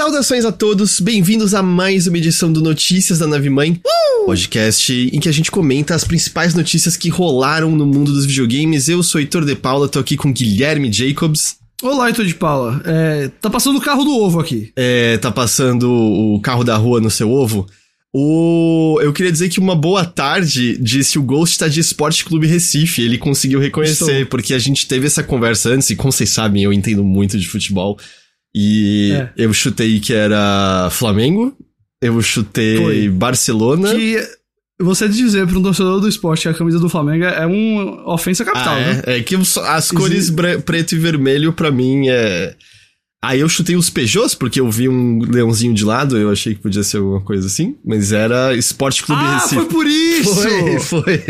Saudações a todos, bem-vindos a mais uma edição do Notícias da Nave Mãe, uh! podcast em que a gente comenta as principais notícias que rolaram no mundo dos videogames. Eu sou Heitor de Paula, tô aqui com Guilherme Jacobs. Olá, Heitor de Paula. É, tá passando o carro do ovo aqui. É, tá passando o carro da rua no seu ovo. O... Eu queria dizer que uma boa tarde disse o Ghost tá de Esporte Clube Recife. Ele conseguiu reconhecer, Estou. porque a gente teve essa conversa antes, e como vocês sabem, eu entendo muito de futebol. E é. eu chutei que era Flamengo, eu chutei Foi. Barcelona. Que você dizer para um torcedor do esporte que a camisa do Flamengo é uma ofensa capital, ah, é? né? É que as cores preto e vermelho para mim é. Aí eu chutei os Peugeots, porque eu vi um leãozinho de lado, eu achei que podia ser alguma coisa assim, mas era Esporte Clube ah, Recife. Ah, foi por isso! Foi, foi.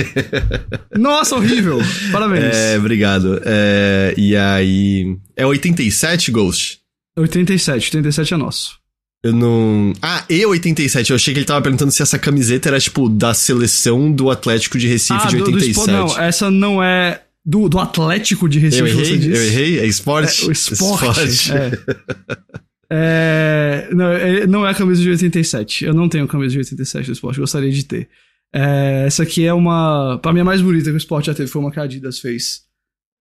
Nossa, horrível! Parabéns. É, obrigado. É, e aí... É 87, Ghost? 87, 87 é nosso. Eu não. Ah, e 87. Eu achei que ele tava perguntando se essa camiseta era, tipo, da seleção do Atlético de Recife ah, de 87. Do, do, não, essa não é. Do, do Atlético de Recife, eu errei, você disse. Eu errei? É esporte? É, o esporte. esporte. É. é. não, é, não é a camisa de 87. Eu não tenho camisa de 87 do esporte, gostaria de ter. É, essa aqui é uma. Pra mim, a mais bonita que o esporte já teve foi uma que a Adidas fez.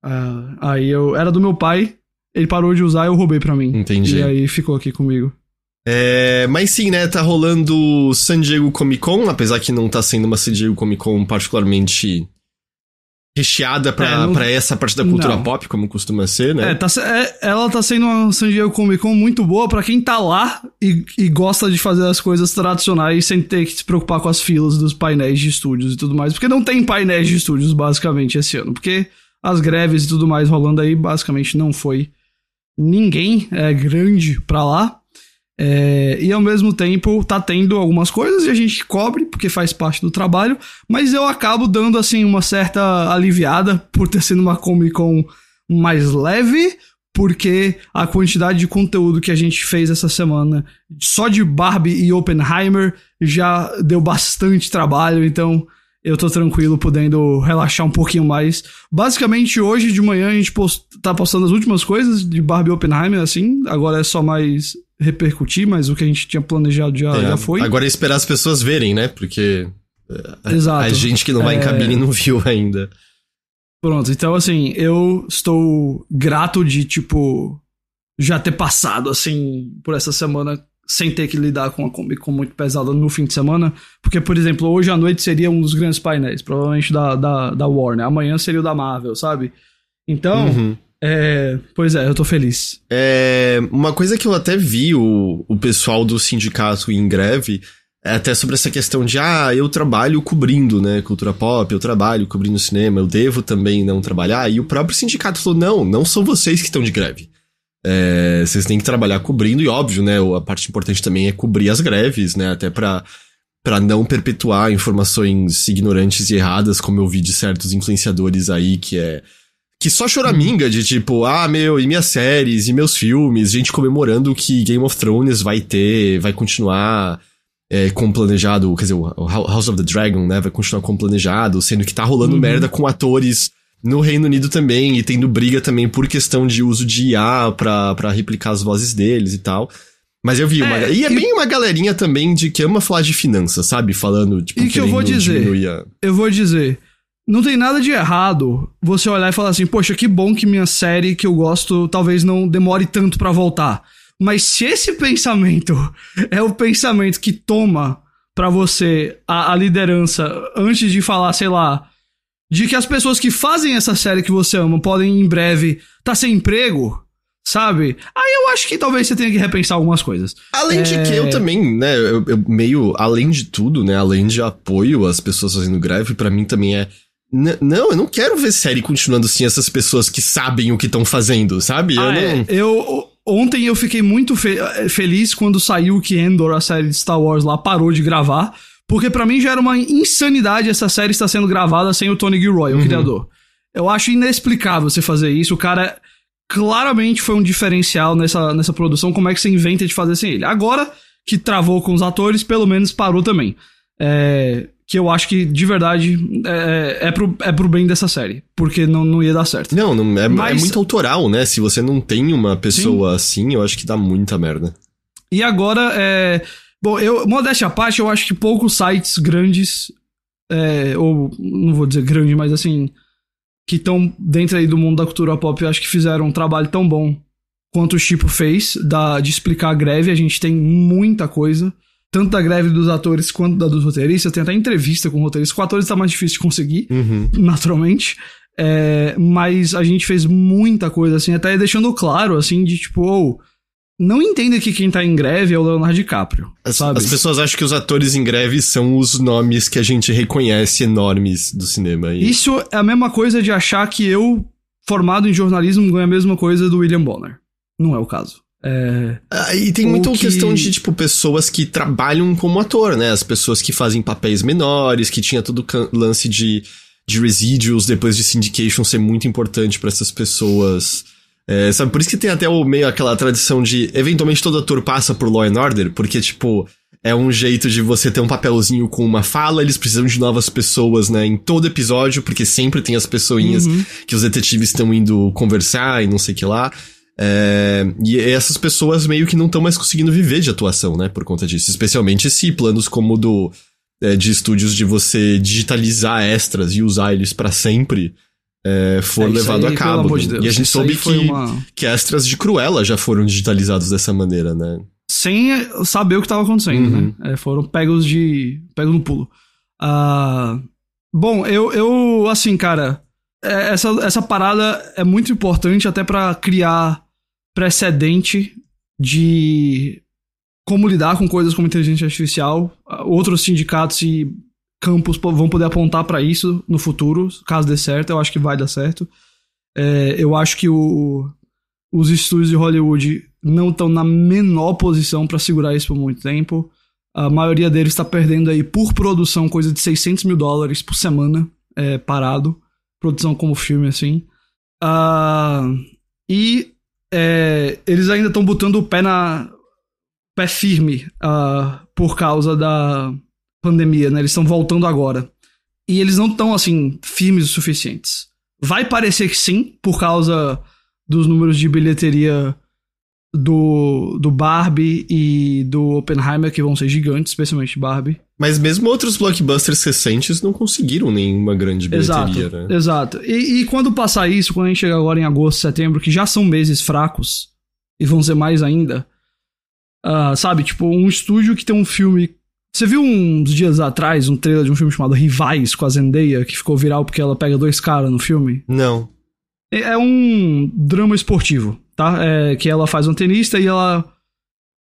Uh, aí eu. Era do meu pai, ele parou de usar e eu roubei pra mim. Entendi. E aí ficou aqui comigo. É, mas sim, né, tá rolando San Diego Comic Con, apesar que não tá sendo uma San Diego Comic Con particularmente recheada pra, é, não... pra essa parte da cultura não. pop, como costuma ser, né? É, tá, é, ela tá sendo uma San Diego Comic Con muito boa para quem tá lá e, e, gosta de fazer as coisas tradicionais sem ter que se preocupar com as filas dos painéis de estúdios e tudo mais. Porque não tem painéis de estúdios, basicamente, esse ano. Porque as greves e tudo mais rolando aí, basicamente não foi ninguém é, grande pra lá. É, e ao mesmo tempo tá tendo algumas coisas e a gente cobre, porque faz parte do trabalho, mas eu acabo dando assim uma certa aliviada por ter sido uma Comic Con mais leve, porque a quantidade de conteúdo que a gente fez essa semana, só de Barbie e Oppenheimer, já deu bastante trabalho, então eu tô tranquilo, podendo relaxar um pouquinho mais. Basicamente, hoje de manhã a gente post, tá postando as últimas coisas de Barbie Oppenheimer, assim. Agora é só mais repercutir, mas o que a gente tinha planejado já, é, já foi. Agora é esperar as pessoas verem, né? Porque a, Exato. a gente que não vai é... em cabine não viu ainda. Pronto, então assim, eu estou grato de, tipo, já ter passado, assim, por essa semana sem ter que lidar com uma Comic Con muito pesada no fim de semana. Porque, por exemplo, hoje à noite seria um dos grandes painéis, provavelmente da, da, da Warner. Amanhã seria o da Marvel, sabe? Então, uhum. é, pois é, eu tô feliz. É, uma coisa que eu até vi o, o pessoal do sindicato em greve é até sobre essa questão de, ah, eu trabalho cobrindo, né, cultura pop, eu trabalho cobrindo cinema, eu devo também não trabalhar. E o próprio sindicato falou, não, não são vocês que estão de greve. É, vocês têm que trabalhar cobrindo, e óbvio, né? A parte importante também é cobrir as greves, né? Até para para não perpetuar informações ignorantes e erradas, como eu vi de certos influenciadores aí, que é. Que só choraminga de tipo, ah, meu, e minhas séries, e meus filmes, gente comemorando que Game of Thrones vai ter, vai continuar é, como planejado, quer dizer, o House of the Dragon, né, vai continuar como planejado, sendo que tá rolando uhum. merda com atores no Reino Unido também, e tendo briga também por questão de uso de IA pra, pra replicar as vozes deles e tal. Mas eu vi uma. É, e é e... bem uma galerinha também de que ama falar de finanças, sabe? Falando, tipo, e que eu vou dizer. A... Eu vou dizer. Não tem nada de errado você olhar e falar assim, poxa, que bom que minha série que eu gosto talvez não demore tanto para voltar. Mas se esse pensamento é o pensamento que toma para você a, a liderança antes de falar, sei lá, de que as pessoas que fazem essa série que você ama podem em breve estar tá sem emprego, sabe? Aí eu acho que talvez você tenha que repensar algumas coisas. Além é... de que eu também, né, eu, eu, meio, além de tudo, né, além de apoio às pessoas fazendo greve, para mim também é não, eu não quero ver série continuando assim, essas pessoas que sabem o que estão fazendo, sabe? Ah, eu, não... é. eu Ontem eu fiquei muito fe feliz quando saiu que Endor, a série de Star Wars lá, parou de gravar. Porque para mim já era uma insanidade essa série estar sendo gravada sem o Tony Gilroy, uhum. o criador. Eu acho inexplicável você fazer isso. O cara claramente foi um diferencial nessa, nessa produção. Como é que você inventa de fazer sem ele? Agora que travou com os atores, pelo menos parou também. É, que eu acho que, de verdade, é, é, pro, é pro bem dessa série. Porque não, não ia dar certo. Não, não é, é Mas... é muito autoral, né? Se você não tem uma pessoa Sim. assim, eu acho que dá muita merda. E agora, é. Bom, eu, modéstia à parte, eu acho que poucos sites grandes, é, ou não vou dizer grande, mas assim, que estão dentro aí do mundo da cultura pop, eu acho que fizeram um trabalho tão bom quanto o Chipo fez, da, de explicar a greve. A gente tem muita coisa, tanto da greve dos atores quanto da dos roteiristas. Tem até entrevista com roteiristas. Com atores tá mais difícil de conseguir, Uhum. naturalmente. É, mas a gente fez muita coisa, assim, até deixando claro, assim, de tipo, oh, não entenda que quem tá em greve é o Leonardo DiCaprio, As, sabe? as pessoas acham que os atores em greve são os nomes que a gente reconhece enormes do cinema. E... Isso é a mesma coisa de achar que eu, formado em jornalismo, ganho a mesma coisa do William Bonner. Não é o caso. É, Ah, e tem muita que- questão de, tipo, pessoas que trabalham como ator, né? As pessoas que fazem papéis menores, que tinha todo o lance de, de residuals depois de syndication ser muito importante pra essas pessoas. É, sabe, por isso que tem até o meio aquela tradição de, eventualmente todo ator passa por Law and Order, porque, tipo, é um jeito de você ter um papelzinho com uma fala, eles precisam de novas pessoas, né, em todo episódio, porque sempre tem as pessoinhas Uhum. que os detetives estão indo conversar e não sei o que lá. É, e essas pessoas meio que não estão mais conseguindo viver de atuação, né, por conta disso. Especialmente se planos como o do é, de estúdios de você digitalizar extras e usar eles pra sempre é, for é, levado aí, a cabo. amor de Deus, e a gente isso soube que, uma- que extras de Cruella já foram digitalizados dessa maneira, né? Sem saber o que estava acontecendo, Uhum. né? É, foram pegos de. pegos no pulo. Ah, bom, eu, eu, assim, cara, é, essa, essa parada é muito importante até pra criar precedente de como lidar com coisas como inteligência artificial. Outros sindicatos e campos po- vão poder apontar pra isso no futuro, caso dê certo. Eu acho que vai dar certo. É, eu acho que o, os estúdios de Hollywood não estão na menor posição pra segurar isso por muito tempo. A maioria deles está perdendo aí por produção coisa de 600 mil dólares por semana é, parado. Produção como filme, assim. Ah, e é, eles ainda estão botando o pé na pé firme ah, por causa da pandemia, né? Eles estão voltando agora. E eles não estão, assim, firmes o suficientes. Vai parecer que sim, por causa dos números de bilheteria do, do Barbie e do Oppenheimer, que vão ser gigantes, especialmente Barbie. Mas mesmo outros blockbusters recentes não conseguiram nenhuma grande bilheteria, Exato, né? exato. E, e quando passar isso, quando a gente chegar agora em agosto, setembro, que já são meses fracos, e vão ser mais ainda, ah, sabe, tipo, um estúdio que tem um filme... Você viu uns dias atrás um trailer de um filme chamado Rivais, com a Zendaya, que ficou viral porque ela pega dois caras no filme? Não. É é um drama esportivo, tá? É, que ela faz um tenista e ela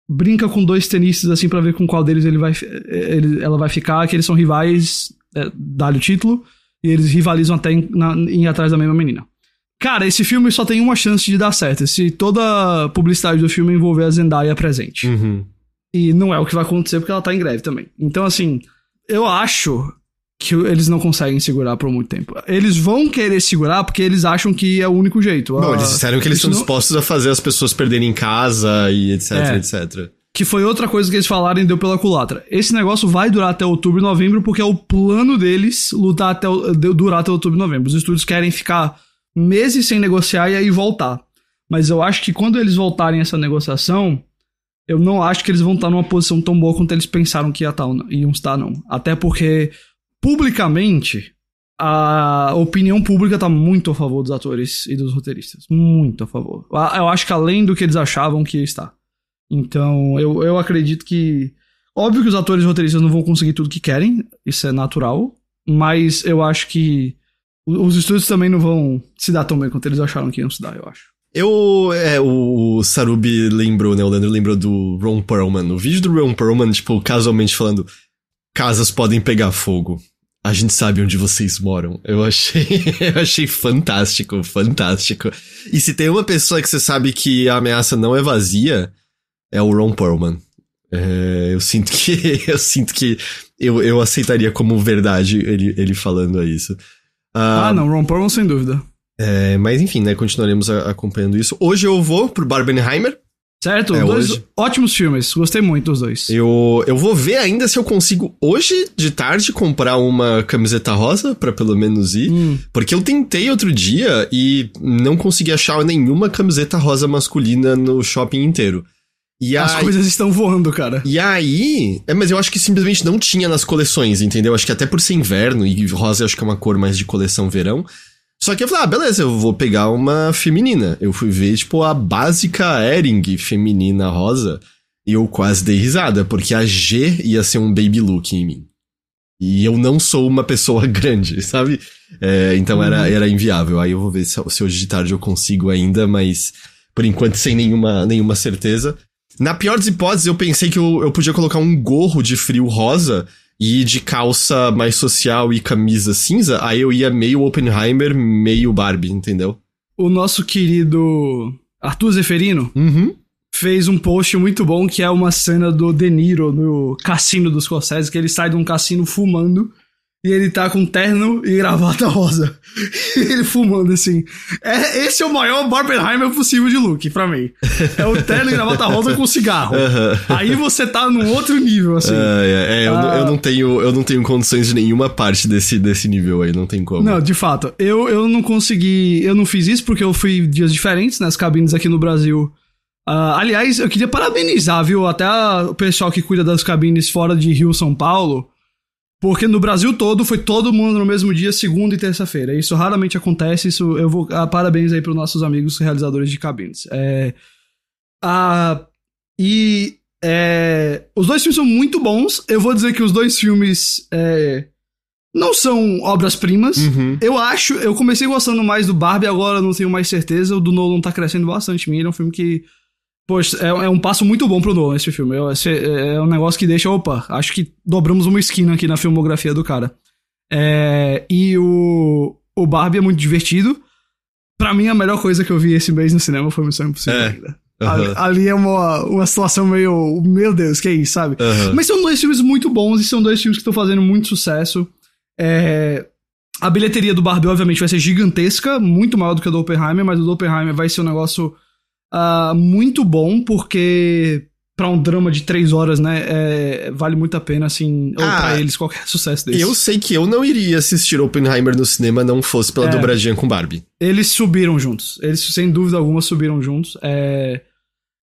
brinca com dois tenistas assim pra ver com qual deles ele vai, fi- ele, ela vai ficar, que eles são rivais, é, dá-lhe o título, e eles rivalizam até em, na, em ir atrás da mesma menina. Cara, esse filme só tem uma chance de dar certo, se toda a publicidade do filme envolver a Zendaya presente. Uhum. E não é o que vai acontecer porque ela tá em greve também. Então, assim, eu acho que eles não conseguem segurar por muito tempo. Eles vão querer segurar porque eles acham que é o único jeito. Bom, Ah, eles disseram que eles estão não- dispostos a fazer as pessoas perderem casa e etc, É. etc. Que foi outra coisa que eles falaram e deu pela culatra. Esse negócio vai durar até outubro e novembro porque é o plano deles lutar até o- durar até outubro e novembro. Os estúdios querem ficar meses sem negociar e aí voltar. Mas eu acho que quando eles voltarem essa negociação, eu não acho que eles vão estar numa posição tão boa quanto eles pensaram que ia estar, iam estar, não. Até porque, publicamente, a opinião pública tá muito a favor dos atores e dos roteiristas. Muito a favor. Eu acho que além do que eles achavam que ia estar. Então, eu, eu acredito que. Óbvio que os atores e roteiristas não vão conseguir tudo que querem, isso é natural, mas eu acho que os estúdios também não vão se dar tão bem quanto eles acharam que iam se dar, eu acho. Eu, é, o Sarubi lembrou, né, o Leandro lembrou do Ron Perlman. O vídeo do Ron Perlman, tipo, casualmente falando, casas podem pegar fogo. A gente sabe onde vocês moram. Eu achei, eu achei fantástico, fantástico. E se tem uma pessoa que você sabe que a ameaça não é vazia, é o Ron Perlman. É, eu sinto que, eu sinto que eu, eu aceitaria como verdade ele, ele falando isso. Ah, não, Ron Perlman sem dúvida. É, mas enfim, né, continuaremos a- acompanhando isso. Hoje eu vou pro Barbenheimer. Certo? É, dois hoje. ótimos filmes, gostei muito dos dois. Eu, eu vou ver ainda se eu consigo hoje de tarde comprar uma camiseta rosa pra pelo menos ir. Hum, Porque eu tentei outro dia e não consegui achar nenhuma camiseta rosa masculina no shopping inteiro. E As aí- coisas estão voando, cara. E aí. É, mas eu acho que simplesmente não tinha nas coleções, entendeu? Acho que até por ser inverno e rosa acho que é uma cor mais de coleção verão. Só que eu falei, ah, beleza, eu vou pegar uma feminina. Eu fui ver, tipo, a básica Ering feminina rosa. E eu quase dei risada, porque a G ia ser um baby look em mim. E eu não sou uma pessoa grande, sabe? É, então era, era inviável. Aí eu vou ver se, se hoje de tarde eu consigo ainda, mas por enquanto sem nenhuma, nenhuma certeza. Na pior das hipóteses, eu pensei que eu, eu podia colocar um gorro de frio rosa e de calça mais social e camisa cinza. Aí eu ia meio Oppenheimer, meio Barbie, entendeu? O nosso querido Arthur Zeferino Uhum. fez um post muito bom que é uma cena do De Niro no cassino dos Scorsese, que ele sai de um cassino fumando e ele tá com terno e gravata rosa. E ele fumando assim. É, esse é o maior Barbenheimer possível de look, pra mim. É o terno e gravata rosa com cigarro. Aham. Aí você tá num outro nível, assim. É, é, é, eu, não- Ah. eu não tenho, eu não tenho condições de nenhuma parte desse, desse nível aí, não tem como. Não, de fato. Eu, eu não consegui. Eu não fiz isso porque eu fui dias diferentes nas cabines aqui no Brasil. Ah, aliás, eu queria parabenizar, viu? Até a- o pessoal que cuida das cabines fora de Rio, São Paulo. Porque no Brasil todo foi todo mundo no mesmo dia, segunda e terça-feira. Isso raramente acontece. Isso eu vou. ah, parabéns aí para os nossos amigos realizadores de cabines. É, ah, e é, os dois filmes são muito bons. Eu vou dizer que os dois filmes é, não são obras-primas. Uhum. Eu acho, eu comecei gostando mais do Barbie, agora não tenho mais certeza. O do Nolan tá crescendo bastante em mim. Ele é um filme que. Poxa, é, é um passo muito bom pro Nolan esse filme. É, é um negócio que deixa, opa, acho que dobramos uma esquina aqui na filmografia do cara. É, e o, o Barbie é muito divertido. Pra mim, a melhor coisa que eu vi esse mês no cinema foi Missão Impossível É. ainda. Aham. Ali, ali é uma, uma situação meio. Meu Deus, que é isso, sabe? Aham. Mas são dois filmes muito bons e são dois filmes que estão fazendo muito sucesso. É, A bilheteria do Barbie, obviamente, vai ser gigantesca, muito maior do que a do Oppenheimer, mas o do Oppenheimer vai ser um negócio ah, muito bom, porque pra um drama de três horas, né, é, vale muito a pena, assim, ou Ah, pra eles, qualquer sucesso desse. Eu sei que eu não iria assistir Oppenheimer no cinema não fosse pela É. dobradinha com Barbie. Eles subiram juntos. Eles, sem dúvida alguma, subiram juntos. É...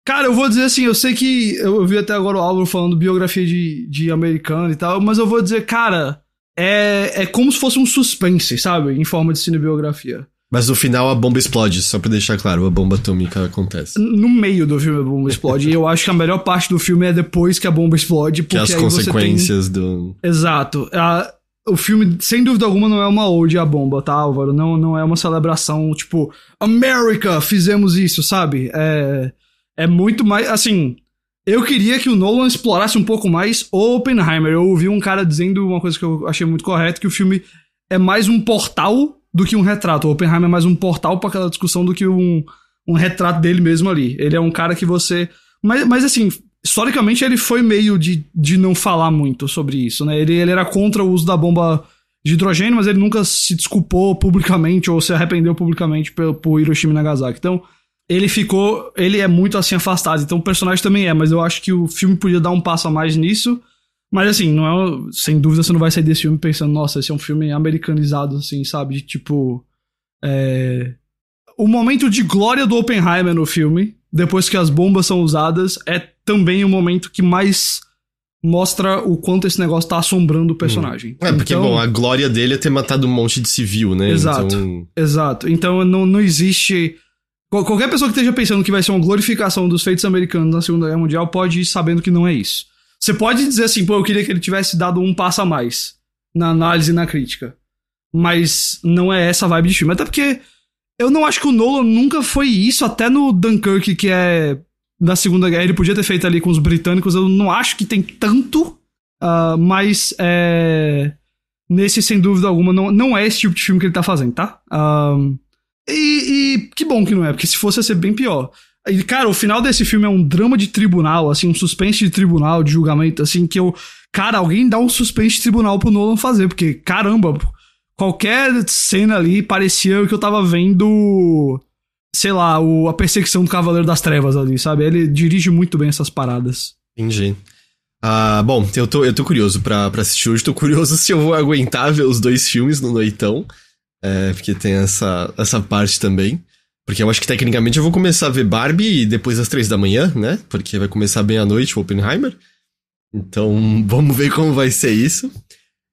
Cara, eu vou dizer assim, eu sei que eu eu vi até agora o Álvaro falando biografia de, de americano e tal, mas eu vou dizer, cara, é, é como se fosse um suspense, sabe? Em forma de cinebiografia. Mas no final a bomba explode, só pra deixar claro, a bomba atômica acontece. No meio do filme a bomba explode. e eu acho que a melhor parte do filme é depois que a bomba explode, Que porque é as você tem... consequências do. Exato. A- o filme, sem dúvida alguma, não é uma ode à bomba, tá, Álvaro? Não, não é uma celebração, tipo, America, fizemos isso, sabe? É, é muito mais. Assim, eu queria que o Nolan explorasse um pouco mais o Oppenheimer. Eu ouvi um cara dizendo uma coisa que eu achei muito correta: que o filme é mais um portal do que um retrato. O Oppenheimer é mais um portal pra aquela discussão do que um, um retrato dele mesmo ali. Ele é um cara que você. Mas, mas assim, historicamente ele foi meio de, de não falar muito sobre isso, né? Ele, ele era contra o uso da bomba de hidrogênio, mas ele nunca se desculpou publicamente ou se arrependeu publicamente por, por Hiroshima e Nagasaki. Então, ele ficou. Ele é muito assim afastado. Então, o personagem também é, mas eu acho que o filme podia dar um passo a mais nisso. Mas assim, não é, sem dúvida você não vai sair desse filme pensando, nossa, esse é um filme americanizado, assim, sabe? De tipo. É... O momento de glória do Oppenheimer no filme, depois que as bombas são usadas, é também o momento que mais mostra o quanto esse negócio tá assombrando o personagem. É, porque, Então- bom, a glória dele é ter matado um monte de civil, né? Exato. Então, Exato. Então não, não existe. qual- Qualquer pessoa que esteja pensando que vai ser uma glorificação dos feitos americanos na Segunda Guerra Mundial pode ir sabendo que não é isso. Você pode dizer assim, pô, eu queria que ele tivesse dado um passo a mais na análise e na crítica. Mas não é essa a vibe de filme. Até porque eu não acho que o Nolan nunca foi isso, até no Dunkirk, que é da Segunda Guerra. Ele podia ter feito ali com os britânicos. Eu não acho que tem tanto. ah, mas é. Nesse, sem dúvida alguma, não, não é esse tipo de filme que ele tá fazendo, tá? Ahn, e, e que bom que não é, porque se fosse ia ser bem pior. E, cara, o final desse filme é um drama de tribunal, assim, um suspense de tribunal, de julgamento, assim, que eu. Cara, alguém dá um suspense de tribunal pro Nolan fazer, porque, caramba, qualquer cena ali parecia que eu tava vendo. Sei lá, o, a perseguição do Cavaleiro das Trevas ali, sabe? Ele dirige muito bem essas paradas. entendi. Ah, bom, eu tô, eu tô curioso pra, pra assistir hoje. Tô curioso se eu vou aguentar ver os dois filmes no noitão. É, porque tem essa, essa parte também. Porque eu acho que tecnicamente eu vou começar a ver Barbie depois das três da manhã, né? Porque vai começar bem à noite o Oppenheimer. Então, vamos ver como vai ser isso.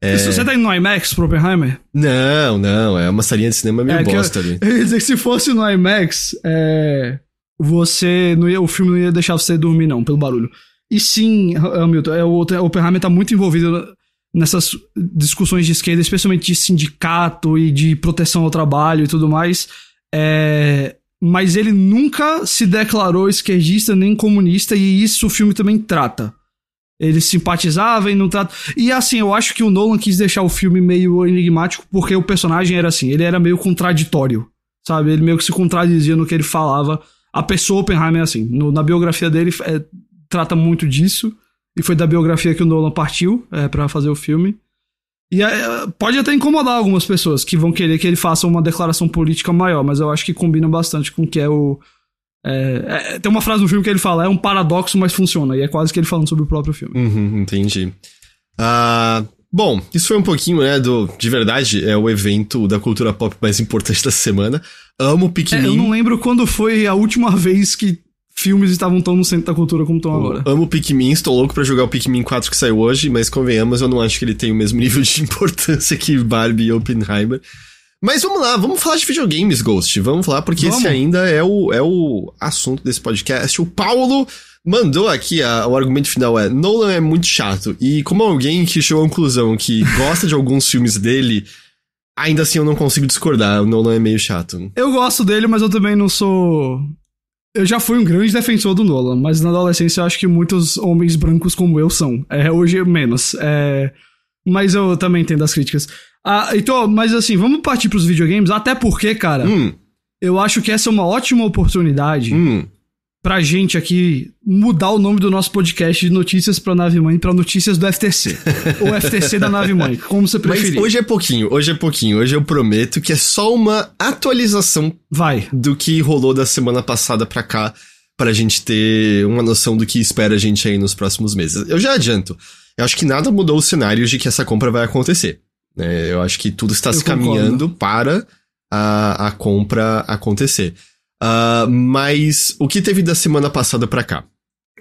É... Você tá indo no IMAX pro Oppenheimer? Não, não, é uma salinha de cinema meio é, bosta eu, ali. Eu ia dizer que se fosse no IMAX, é, você não ia, o filme não ia deixar você dormir, não, pelo barulho. E sim, Hamilton, é, o, o Oppenheimer tá muito envolvido nessas discussões de esquerda, especialmente de sindicato e de proteção ao trabalho e tudo mais. É, mas ele nunca se declarou esquerdista nem comunista, e isso o filme também trata. Ele simpatizava e não trata. E assim, eu acho que o Nolan quis deixar o filme meio enigmático porque o personagem era assim, ele era meio contraditório, sabe? Ele meio que se contradizia no que ele falava. A pessoa Oppenheimer é assim. No, na biografia dele é, trata muito disso. E foi da biografia que o Nolan partiu é, para fazer o filme. E é, pode até incomodar algumas pessoas que vão querer que ele faça uma declaração política maior, mas eu acho que combina bastante com o que é o, é, é, tem uma frase no filme que ele fala, é um paradoxo, mas funciona. E é quase que ele falando sobre o próprio filme. Uhum, entendi. Uh, bom, isso foi um pouquinho, né, do... De verdade, é o evento da cultura pop mais importante da semana. Amo Pikmin. É, eu não lembro quando foi a última vez que filmes estavam tão no centro da cultura como estão agora. Amo Pikmin, estou louco para jogar o Pikmin 4 que saiu hoje, mas convenhamos, eu não acho que ele tem o mesmo nível de importância que Barbie e Oppenheimer. Mas vamos lá, vamos falar de videogames, Ghost. Vamos falar, porque vamos. esse ainda é o, é o assunto desse podcast. O Paulo mandou aqui, a, o argumento final é: Nolan é muito chato. E como alguém que chegou à conclusão que gosta de alguns filmes dele, ainda assim eu não consigo discordar. O Nolan é meio chato. Eu gosto dele, mas eu também não sou. Eu já fui um grande defensor do Nolan, mas na adolescência eu acho que muitos homens brancos como eu são. É, hoje menos. É... Mas eu também entendo as críticas. Ah, então, mas assim, vamos partir pros videogames, até porque, cara, hum. eu acho que essa é uma ótima oportunidade hum. Pra gente aqui mudar o nome do nosso podcast de Notícias pra Nave Mãe pra Notícias do FTC. ou FTC da Nave Mãe, como você preferir. Mas hoje é pouquinho, hoje é pouquinho. Hoje eu prometo que é só uma atualização Vai. do que rolou da semana passada pra cá, pra gente ter uma noção do que espera a gente aí nos próximos meses. Eu já adianto. Eu acho que nada mudou o cenário de que essa compra vai acontecer. É, eu acho que tudo está eu se concordo. caminhando para a, a compra acontecer. Uh, mas o que teve da semana passada para cá?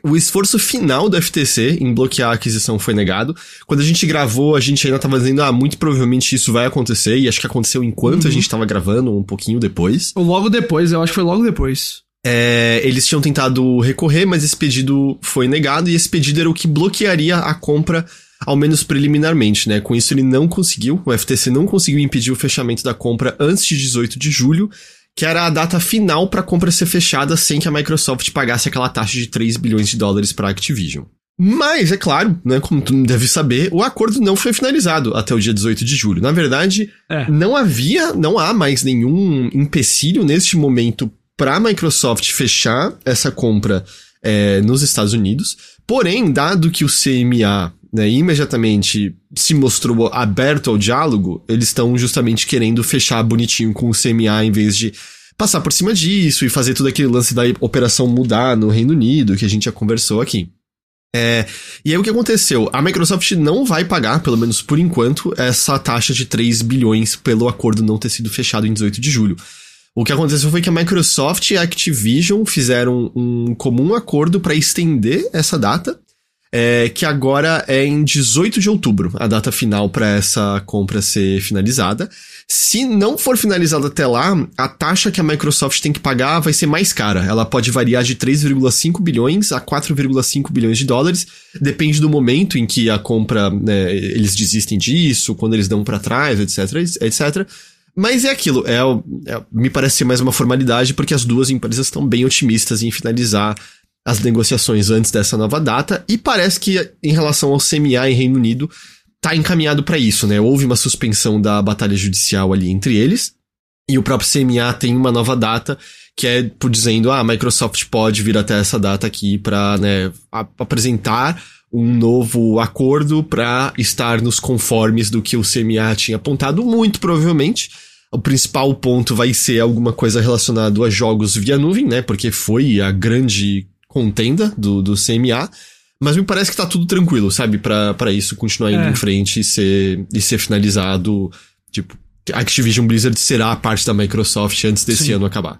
O esforço final do FTC em bloquear a aquisição foi negado. Quando a gente gravou, a gente ainda estava dizendo, ah, muito provavelmente isso vai acontecer, e acho que aconteceu enquanto uhum. a gente estava gravando, um pouquinho depois. Ou logo depois, eu acho que foi logo depois. É, eles tinham tentado recorrer, mas esse pedido foi negado, e esse pedido era o que bloquearia a compra ao menos preliminarmente, né? Com isso ele não conseguiu, o FTC não conseguiu impedir o fechamento da compra antes de 18 de julho, que era a data final para a compra ser fechada sem que a Microsoft pagasse aquela taxa de 3 bilhões de dólares para a Activision. Mas, é claro, né, como tu deve saber, o acordo não foi finalizado até o dia 18 de julho. Na verdade, é. não havia, não há mais nenhum empecilho neste momento para a Microsoft fechar essa compra é, nos Estados Unidos. Porém, dado que o CMA né, imediatamente se mostrou aberto ao diálogo, eles estão justamente querendo fechar bonitinho com o CMA em vez de passar por cima disso e fazer todo aquele lance da operação mudar no Reino Unido, que a gente já conversou aqui. É, e aí o que aconteceu? A Microsoft não vai pagar, pelo menos por enquanto, essa taxa de 3 bilhões pelo acordo não ter sido fechado em 18 de julho. O que aconteceu foi que a Microsoft e a Activision fizeram um comum acordo para estender essa data é, que agora é em 18 de outubro, a data final para essa compra ser finalizada. Se não for finalizada até lá, a taxa que a Microsoft tem que pagar vai ser mais cara. Ela pode variar de 3,5 bilhões a 4,5 bilhões de dólares, depende do momento em que a compra, né, eles desistem disso, quando eles dão para trás, etc, etc. Mas é aquilo, é, é, me parece ser mais uma formalidade, porque as duas empresas estão bem otimistas em finalizar as negociações antes dessa nova data, e parece que em relação ao CMA em Reino Unido, tá encaminhado para isso, né? Houve uma suspensão da batalha judicial ali entre eles, e o próprio CMA tem uma nova data que é por dizendo, ah, a Microsoft pode vir até essa data aqui para né, apresentar um novo acordo para estar nos conformes do que o CMA tinha apontado, muito provavelmente. O principal ponto vai ser alguma coisa relacionada a jogos via nuvem, né? Porque foi a grande contenda do, do CMA. Mas me parece que tá tudo tranquilo, sabe? para isso continuar indo é. em frente e ser, e ser finalizado. Tipo, Activision Blizzard será a parte da Microsoft antes desse Sim. ano acabar.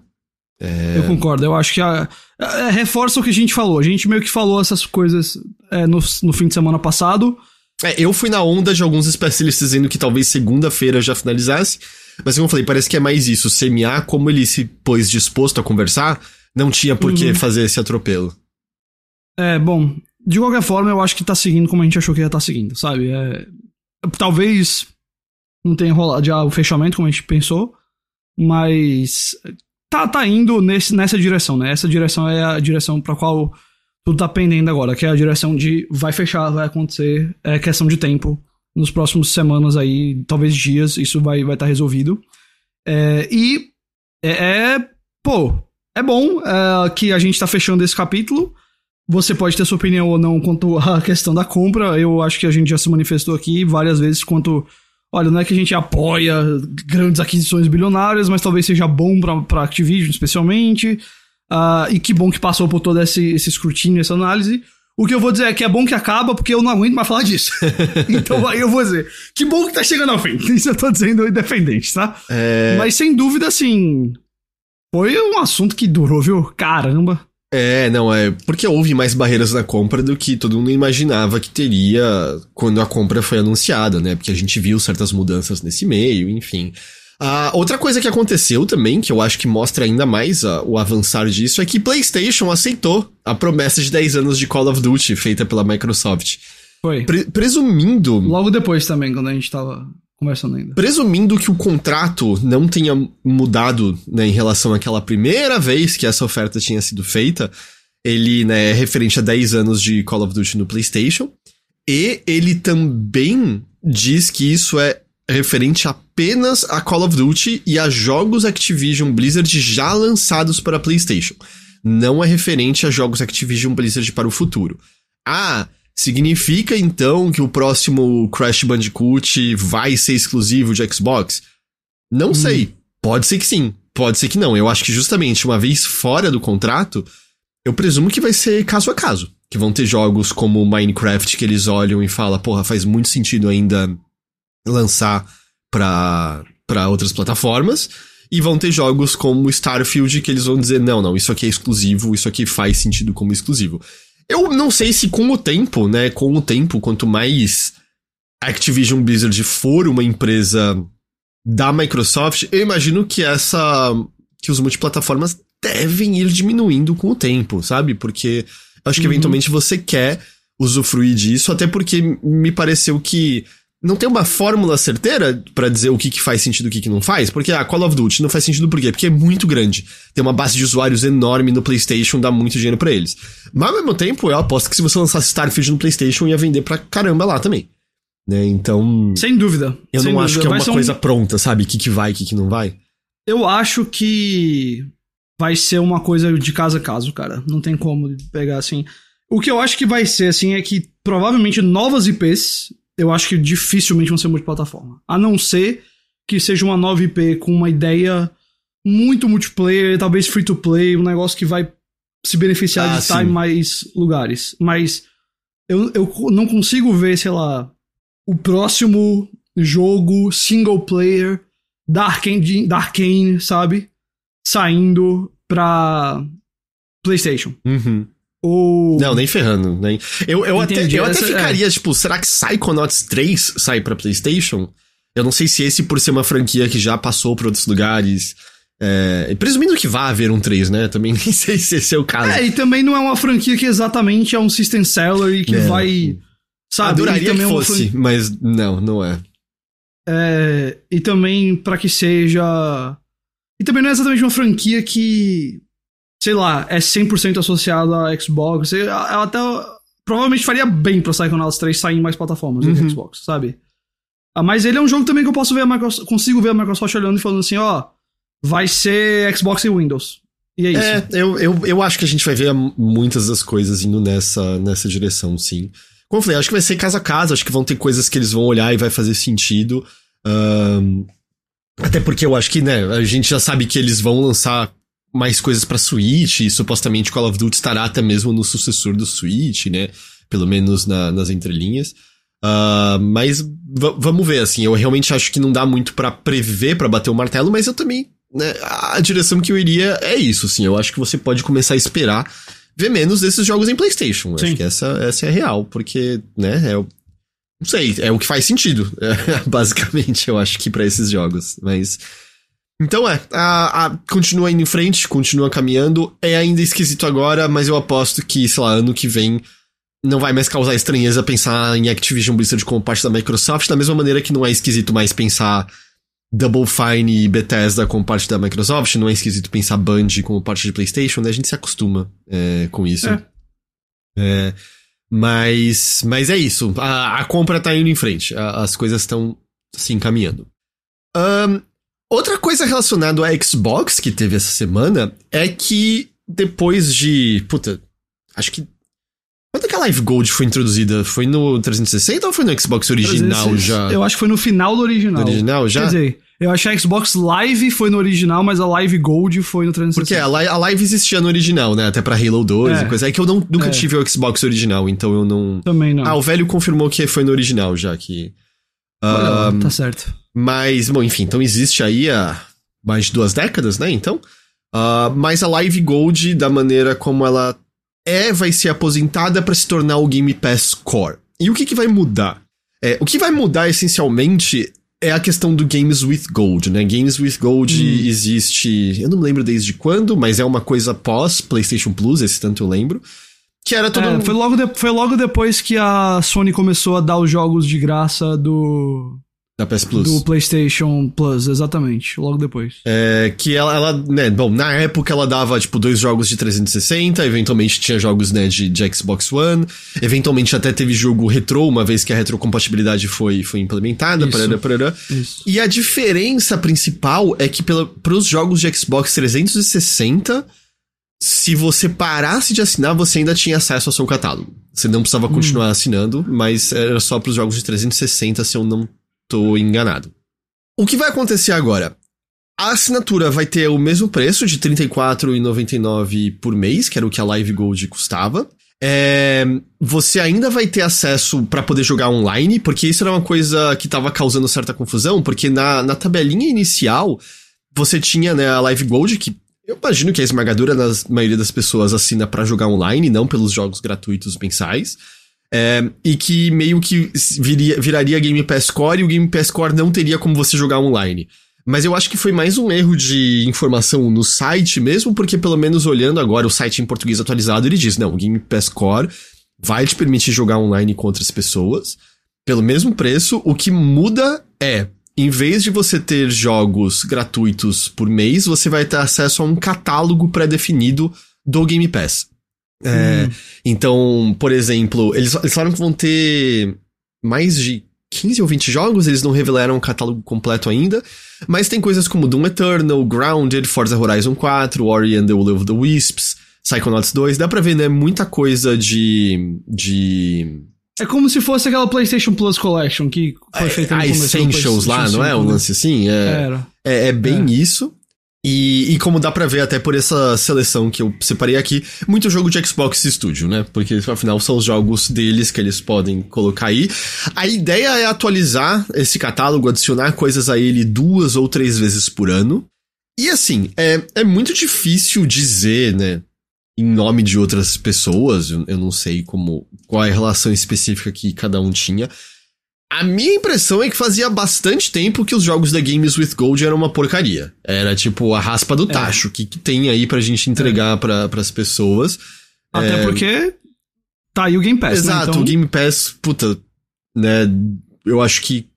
É... Eu concordo, eu acho que a, a, reforça o que a gente falou. A gente meio que falou essas coisas é, no, no fim de semana passado. É, eu fui na onda de alguns especialistas dizendo que talvez segunda-feira já finalizasse. Mas como eu falei, parece que é mais isso. Semear, como ele se pôs disposto a conversar, não tinha por que uhum. fazer esse atropelo. É, bom, de qualquer forma, eu acho que tá seguindo como a gente achou que ia estar tá seguindo, sabe? É, talvez não tenha rolado já o fechamento como a gente pensou, mas tá, tá indo nesse, nessa direção, né? Essa direção é a direção pra qual tudo tá pendendo agora, que é a direção de vai fechar, vai acontecer, é questão de tempo. Nos próximos semanas aí, talvez dias, isso vai estar vai tá resolvido. É, e é, é, pô, é bom é, que a gente tá fechando esse capítulo. Você pode ter sua opinião ou não quanto à questão da compra. Eu acho que a gente já se manifestou aqui várias vezes quanto. Olha, não é que a gente apoia grandes aquisições bilionárias, mas talvez seja bom pra, pra Activision, especialmente. Uh, e que bom que passou por todo esse, esse escrutínio, essa análise. O que eu vou dizer é que é bom que acaba, porque eu não aguento mais falar disso. então aí eu vou dizer, que bom que tá chegando ao fim. Isso eu tô dizendo independente, tá? É... Mas sem dúvida, assim. Foi um assunto que durou, viu? Caramba. É, não, é porque houve mais barreiras na compra do que todo mundo imaginava que teria quando a compra foi anunciada, né? Porque a gente viu certas mudanças nesse meio, enfim. Uh, outra coisa que aconteceu também, que eu acho que mostra ainda mais uh, o avançar disso, é que PlayStation aceitou a promessa de 10 anos de Call of Duty feita pela Microsoft. Foi. Pre presumindo. Logo depois também, quando a gente tava conversando ainda. Presumindo que o contrato não tenha mudado né, em relação àquela primeira vez que essa oferta tinha sido feita, ele né, é referente a 10 anos de Call of Duty no PlayStation. E ele também diz que isso é referente apenas a Call of Duty e a jogos Activision Blizzard já lançados para PlayStation. Não é referente a jogos Activision Blizzard para o futuro. Ah, significa então que o próximo Crash Bandicoot vai ser exclusivo de Xbox? Não hum. sei. Pode ser que sim, pode ser que não. Eu acho que justamente uma vez fora do contrato, eu presumo que vai ser caso a caso. Que vão ter jogos como Minecraft que eles olham e falam, porra, faz muito sentido ainda lançar para outras plataformas. E vão ter jogos como Starfield que eles vão dizer: não, não, isso aqui é exclusivo, isso aqui faz sentido como exclusivo. Eu não sei se com o tempo, né? Com o tempo, quanto mais Activision Blizzard for uma empresa da Microsoft, eu imagino que essa. que os multiplataformas devem ir diminuindo com o tempo, sabe? Porque acho que uhum. eventualmente você quer usufruir disso, até porque me pareceu que não tem uma fórmula certeira para dizer o que, que faz sentido e o que, que não faz, porque a ah, Call of Duty não faz sentido por quê? Porque é muito grande. Tem uma base de usuários enorme no PlayStation, dá muito dinheiro para eles. Mas ao mesmo tempo, eu aposto que se você lançasse Starfield no PlayStation, ia vender pra caramba lá também. Né? Então. Sem dúvida. Eu sem não dúvida. acho que é uma coisa um... pronta, sabe? O que, que vai, o que, que não vai. Eu acho que vai ser uma coisa de casa a caso, cara. Não tem como pegar assim. O que eu acho que vai ser, assim, é que provavelmente novas IPs eu acho que dificilmente vão ser multiplataforma. A não ser que seja uma nova IP com uma ideia muito multiplayer, talvez free to play, um negócio que vai se beneficiar ah, de estar sim. em mais lugares. Mas eu, eu não consigo ver, sei lá, o próximo jogo single player da Arkane, da Arkane sabe? Saindo pra PlayStation. Uhum. Ou... Não, nem ferrando. Nem... Eu, eu até, eu até ficaria, é. tipo, será que Psychonauts 3 sai pra PlayStation? Eu não sei se esse, por ser uma franquia que já passou por outros lugares. É, presumindo que vá haver um 3, né? Também nem sei se esse é o caso. É, e também não é uma franquia que exatamente é um system seller e que é. vai. Sabe? Adoraria que é fosse, é mas não, não é. É. E também para que seja. E também não é exatamente uma franquia que sei lá, é 100% associado à Xbox. Ela até provavelmente faria bem pra Psychonauts 3 sair em mais plataformas uhum. do Xbox, sabe? Ah, mas ele é um jogo também que eu posso ver a Microsoft, consigo ver a Microsoft olhando e falando assim, ó, vai ser Xbox e Windows. E é isso. É, eu, eu, eu acho que a gente vai ver muitas das coisas indo nessa, nessa direção, sim. Como eu falei, acho que vai ser casa a casa, acho que vão ter coisas que eles vão olhar e vai fazer sentido. Um, até porque eu acho que, né, a gente já sabe que eles vão lançar mais coisas para Switch, e supostamente Call of Duty estará até mesmo no sucessor do Switch, né? Pelo menos na, nas entrelinhas. Uh, mas vamos ver, assim, eu realmente acho que não dá muito para prever, para bater o martelo, mas eu também né, a direção que eu iria é isso, assim. Eu acho que você pode começar a esperar ver menos desses jogos em PlayStation. Sim. Acho que essa, essa é real, porque, né, é o. Não sei, é o que faz sentido, basicamente, eu acho que para esses jogos. Mas. Então é, a, a, continua indo em frente, continua caminhando. É ainda esquisito agora, mas eu aposto que, sei lá, ano que vem não vai mais causar estranheza pensar em Activision Blizzard como parte da Microsoft, da mesma maneira que não é esquisito mais pensar Double Fine e Bethesda como parte da Microsoft, não é esquisito pensar Band como parte de PlayStation, né? A gente se acostuma é, com isso. É. É, mas, mas é isso. A, a, compra tá indo em frente. A, as coisas estão se encaminhando. Um, outra coisa relacionada à Xbox que teve essa semana é que depois de. Puta, acho que quando é que a Live Gold foi introduzida? Foi no 360 ou foi no Xbox original já? Eu acho que foi no final do original. No original já? Quer dizer, eu achei a Xbox Live foi no original, mas a Live Gold foi no 360. Porque a, li a Live existia no original, né? Até pra Halo 2 é. e coisa. É que eu não, nunca é. tive o Xbox original, então eu não. Também não. Ah, o velho confirmou que foi no original já que. Um, tá certo. Mas, bom, enfim, então existe aí há mais de duas décadas, né? Então. Uh, mas a Live Gold, da maneira como ela é vai ser aposentada para se tornar o Game Pass Core. E o que, que vai mudar? É, o que vai mudar essencialmente é a questão do Games with Gold, né? Games with Gold hum. existe, eu não lembro desde quando, mas é uma coisa pós PlayStation Plus, esse tanto eu lembro. Que era todo. É, foi, logo de, foi logo depois que a Sony começou a dar os jogos de graça do. Da PS Plus. Do PlayStation Plus, exatamente. Logo depois. É, que ela, ela, né, bom, na época ela dava, tipo, dois jogos de 360, eventualmente tinha jogos, né, de, de Xbox One, eventualmente até teve jogo retrô, uma vez que a retrocompatibilidade foi, foi implementada, Isso. parará, parará. Isso. E a diferença principal é que para os jogos de Xbox 360, se você parasse de assinar, você ainda tinha acesso ao seu catálogo. Você não precisava hum. continuar hum. assinando, mas era só para os jogos de 360, se eu não tô enganado. O que vai acontecer agora? A assinatura vai ter o mesmo preço de R$ 34,99 por mês, que era o que a Live Gold custava. É, você ainda vai ter acesso para poder jogar online, porque isso era uma coisa que estava causando certa confusão, porque na, na tabelinha inicial você tinha né, a Live Gold, que eu imagino que a esmagadora na maioria das pessoas assina para jogar online, não pelos jogos gratuitos mensais. É, e que meio que viria, viraria Game Pass Core e o Game Pass Core não teria como você jogar online. Mas eu acho que foi mais um erro de informação no site mesmo, porque pelo menos olhando agora o site em português atualizado, ele diz: não, o Game Pass Core vai te permitir jogar online com outras pessoas pelo mesmo preço. O que muda é, em vez de você ter jogos gratuitos por mês, você vai ter acesso a um catálogo pré-definido do Game Pass. É, hum. Então, por exemplo, eles, eles falaram que vão ter mais de 15 ou 20 jogos, eles não revelaram o catálogo completo ainda, mas tem coisas como Doom Eternal, Grounded, Forza Horizon 4, Ori and the Will of the Wisps, Psychonauts 2, dá pra ver, né, muita coisa de... de... É como se fosse aquela PlayStation Plus Collection que foi é, feita no A Essentials lá, não é? Um lance assim? É, Era. é, é bem é. isso. E, e, como dá pra ver até por essa seleção que eu separei aqui, muito jogo de Xbox Studio, né? Porque afinal são os jogos deles que eles podem colocar aí. A ideia é atualizar esse catálogo, adicionar coisas a ele duas ou três vezes por ano. E assim, é, é muito difícil dizer, né? Em nome de outras pessoas, eu, não sei como qual é a relação específica que cada um tinha. A minha impressão é que fazia bastante tempo que os jogos da Games with Gold eram uma porcaria. Era tipo a raspa do é. tacho é. que, que tem aí pra gente entregar é. para as pessoas. Até é... porque tá aí o Game Pass, né? Exato, né? então... o Game Pass, puta, né, eu acho que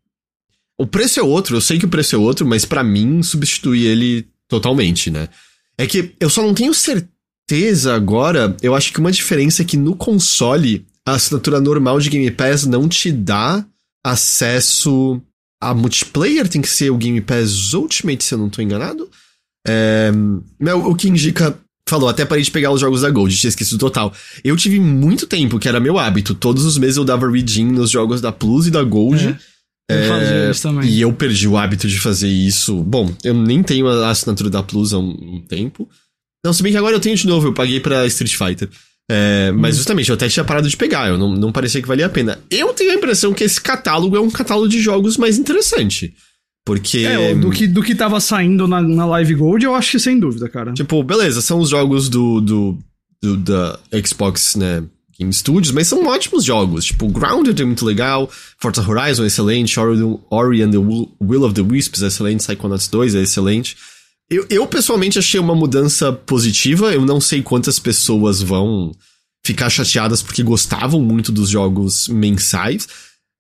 o preço é outro, eu sei que o preço é outro, mas para mim substitui ele totalmente, né? É que eu só não tenho certeza agora, eu acho que uma diferença é que no console a assinatura normal de Game Pass não te dá acesso a multiplayer, tem que ser o Game Pass Ultimate, se eu não tô enganado. É, o que indica falou, até parei de pegar os jogos da Gold, tinha esquecido total. Eu tive muito tempo, que era meu hábito. Todos os meses eu dava redeem nos jogos da Plus e da Gold. É, eu isso também. E eu perdi o hábito de fazer isso. Bom, eu nem tenho a assinatura da Plus há um, um tempo. Não, se bem que agora eu tenho de novo, eu paguei pra Street Fighter. É, mas hum. justamente, eu até tinha parado de pegar, eu não, não parecia que valia a pena. Eu tenho a impressão que esse catálogo é um catálogo de jogos mais interessante. Porque. É, do que, do que tava saindo na, na Live Gold, eu acho que sem dúvida, cara. Tipo, beleza, são os jogos do, do, do da Xbox, né? Game Studios, mas são ótimos jogos. Tipo, Grounded é muito legal, Forza Horizon é excelente, Ori, Ori and the Will of the Wisps é excelente, Psychonauts 2 é excelente. Eu, eu pessoalmente achei uma mudança positiva, eu não sei quantas pessoas vão ficar chateadas porque gostavam muito dos jogos mensais,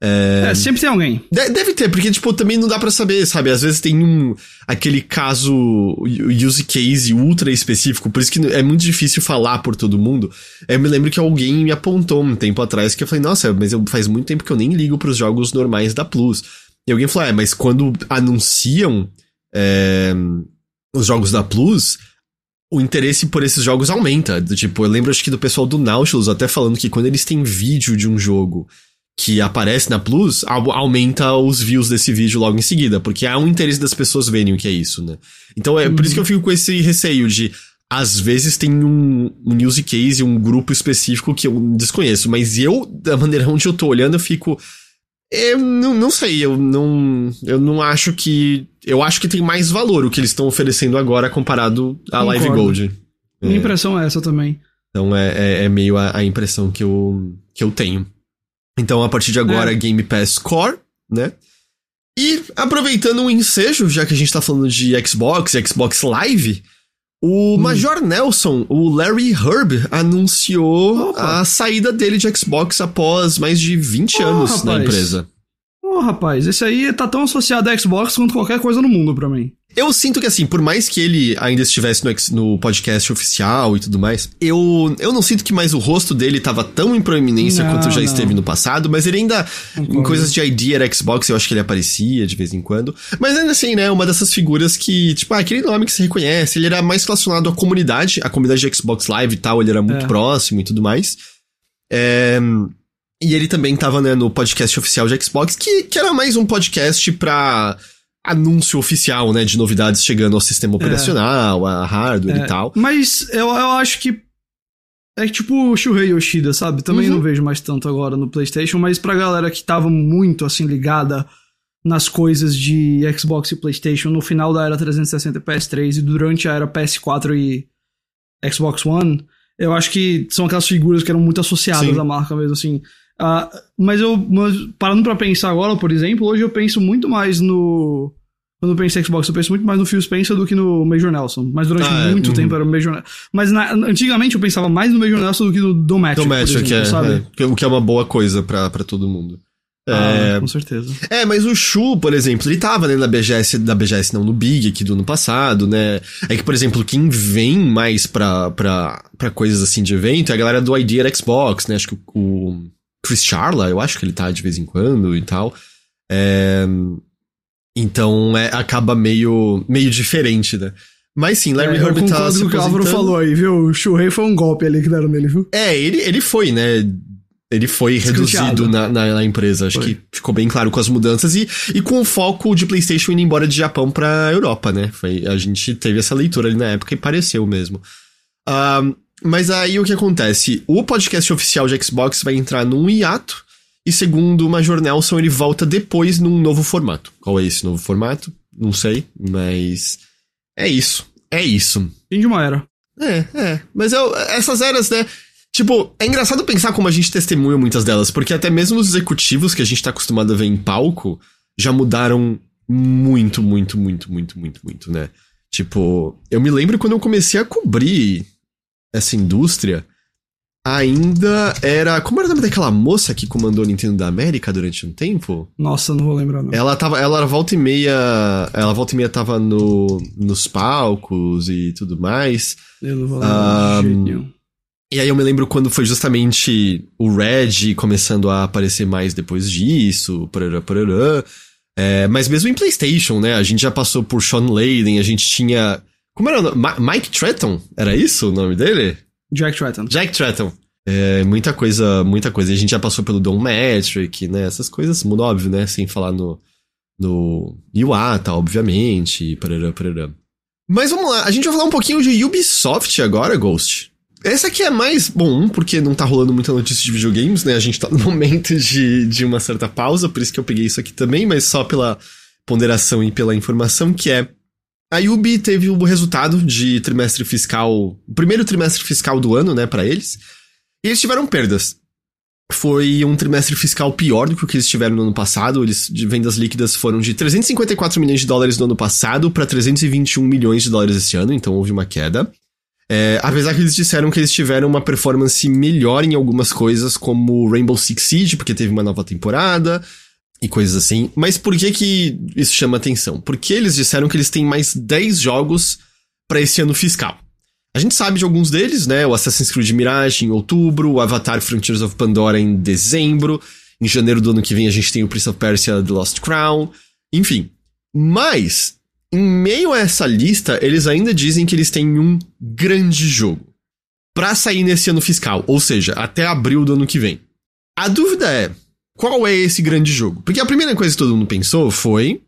é... é, sempre tem alguém. Deve ter, porque, tipo, também não dá para saber, sabe? Às vezes tem um. aquele caso use case ultra específico, por isso que é muito difícil falar por todo mundo. Eu me lembro que alguém me apontou um tempo atrás que eu falei, nossa, mas eu, faz muito tempo que eu nem ligo pros jogos normais da Plus. E alguém falou, é, mas quando anunciam é, os jogos da Plus, o interesse por esses jogos aumenta. Tipo, eu lembro acho que do pessoal do Nautilus até falando que quando eles têm vídeo de um jogo que aparece na Plus, aumenta os views desse vídeo logo em seguida, porque há um interesse das pessoas verem o que é isso, né? Então é uhum. por isso que eu fico com esse receio de às vezes tem um, um news case, um grupo específico que eu desconheço, mas eu, da maneira onde eu tô olhando, eu fico. Eu não, não sei, eu não. Eu não acho que. Eu acho que tem mais valor o que eles estão oferecendo agora comparado à Concordo. Live Gold. Minha é. impressão é essa também. Então é, é, é meio a, a, impressão que eu, que eu tenho. Então, a partir de agora, é. Game Pass Core, né? E aproveitando o ensejo, já que a gente tá falando de Xbox e Xbox Live, o hum. Major Nelson, o Larry Herb, anunciou Opa. a saída dele de Xbox após mais de 20 oh, anos rapaz. na empresa. Ô, oh, rapaz, esse aí tá tão associado a Xbox quanto qualquer coisa no mundo para mim. Eu sinto que, assim, por mais que ele ainda estivesse no, no, podcast oficial e tudo mais, eu, eu não sinto que mais o rosto dele tava tão em proeminência não, quanto já não. esteve no passado, mas ele ainda, Concordo. em coisas de ID era Xbox, eu acho que ele aparecia de vez em quando. Mas ainda assim, né, uma dessas figuras que, tipo, ah, aquele nome que se reconhece, ele era mais relacionado à comunidade, a comunidade de Xbox Live e tal, ele era muito é. próximo e tudo mais. É... E ele também tava, né, no podcast oficial de Xbox, que, que era mais um podcast pra anúncio oficial, né, de novidades chegando ao sistema é. operacional, é. a hardware é. e tal. Mas eu, eu acho que é tipo o Shuhei Yoshida, sabe? Também uhum. não vejo mais tanto agora no PlayStation, mas pra galera que tava muito assim ligada nas coisas de Xbox e PlayStation no final da era 360 e PS3 e durante a era PS4 e Xbox One, eu acho que são aquelas figuras que eram muito associadas Sim. à marca mesmo assim. Uh, mas eu, mas, parando pra pensar agora, por exemplo, hoje eu penso muito mais no. Quando eu penso em Xbox, eu penso muito mais no Phil Spencer do que no Major Nelson. Mas durante ah, muito é, tempo era o Major Nelson. Mas na, antigamente eu pensava mais no Major Nelson do que no Dom Match. Dom Match, que é, sabe? É, o que é uma boa coisa pra, pra todo mundo. Ah, é... com certeza. É, mas o Shu, por exemplo, ele tava, né, na BGS, da BGS não, no Big aqui do ano passado, né? É que, por exemplo, quem vem mais pra, pra, pra coisas assim de evento é a galera do Idea Xbox, né? Acho que o, Chris Charla, eu acho que ele tá de vez em quando e tal. É, então é, acaba meio, meio diferente, né? Mas sim, Larry é, Herbert tá se o que o Álvaro falou aí, viu? O Churrey foi um golpe ali que deram nele, viu? É, ele, ele foi, né? Ele foi reduzido na, na, na, empresa. Acho foi. que ficou bem claro com as mudanças e, e com o foco de PlayStation indo embora de Japão pra Europa, né? Foi, a gente teve essa leitura ali na época e pareceu mesmo. Um, mas aí o que acontece? O podcast oficial de Xbox vai entrar num hiato. E segundo o Major Nelson, ele volta depois num novo formato. Qual é esse novo formato? Não sei, mas. É isso. É isso. Fim de uma era. É, é. Mas eu, essas eras, né? Tipo, é engraçado pensar como a gente testemunha muitas delas, porque até mesmo os executivos que a gente tá acostumado a ver em palco já mudaram muito, muito, muito, muito, muito, muito, né? Tipo, eu me lembro quando eu comecei a cobrir essa indústria ainda era. Como era o nome daquela moça que comandou o Nintendo da América durante um tempo? Nossa, não vou lembrar, não. Ela tava. Ela volta e meia. Ela volta e meia tava no, nos palcos e tudo mais. Eu não vou lembrar. Um, e aí eu me lembro quando foi justamente o Red começando a aparecer mais depois disso, parará, parará. É, mas mesmo em PlayStation, né? A gente já passou por Sean Layden, a gente tinha como era o nome? Ma Mike Tretton? Era isso o nome dele? Jack Tretton. Jack Tretton. É, muita coisa, muita coisa. E a gente já passou pelo Don Metric, né? Essas coisas, mundo óbvio, né? Sem falar no, no Iwata, obviamente, parará, parará. Mas vamos lá, a gente vai falar um pouquinho de Ubisoft agora, Ghost. Essa aqui é mais, bom, porque não tá rolando muita notícia de videogames, né? A gente tá no momento de, de uma certa pausa, por isso que eu peguei isso aqui também, mas só pela, ponderação e pela informação, que é a Yubi teve o resultado de trimestre fiscal, primeiro trimestre fiscal do ano, né, para eles. E eles tiveram perdas. Foi um trimestre fiscal pior do que o que eles tiveram no ano passado. Eles de vendas líquidas foram de 354 milhões de dólares no ano passado para 321 milhões de dólares esse ano, então houve uma queda. É, apesar que eles disseram que eles tiveram uma performance melhor em algumas coisas, como Rainbow Six Siege, porque teve uma nova temporada e coisas assim. Mas por que que isso chama atenção? Porque eles disseram que eles têm mais 10 jogos para esse ano fiscal. A gente sabe de alguns deles, né? O Assassin's Creed Mirage em outubro, o Avatar Frontiers of Pandora em dezembro, em janeiro do ano que vem a gente tem o Prince of Persia The Lost Crown, enfim. Mas em meio a essa lista, eles ainda dizem que eles têm um grande jogo para sair nesse ano fiscal, ou seja, até abril do ano que vem. A dúvida é, qual é esse grande jogo? Porque a primeira coisa que todo mundo pensou foi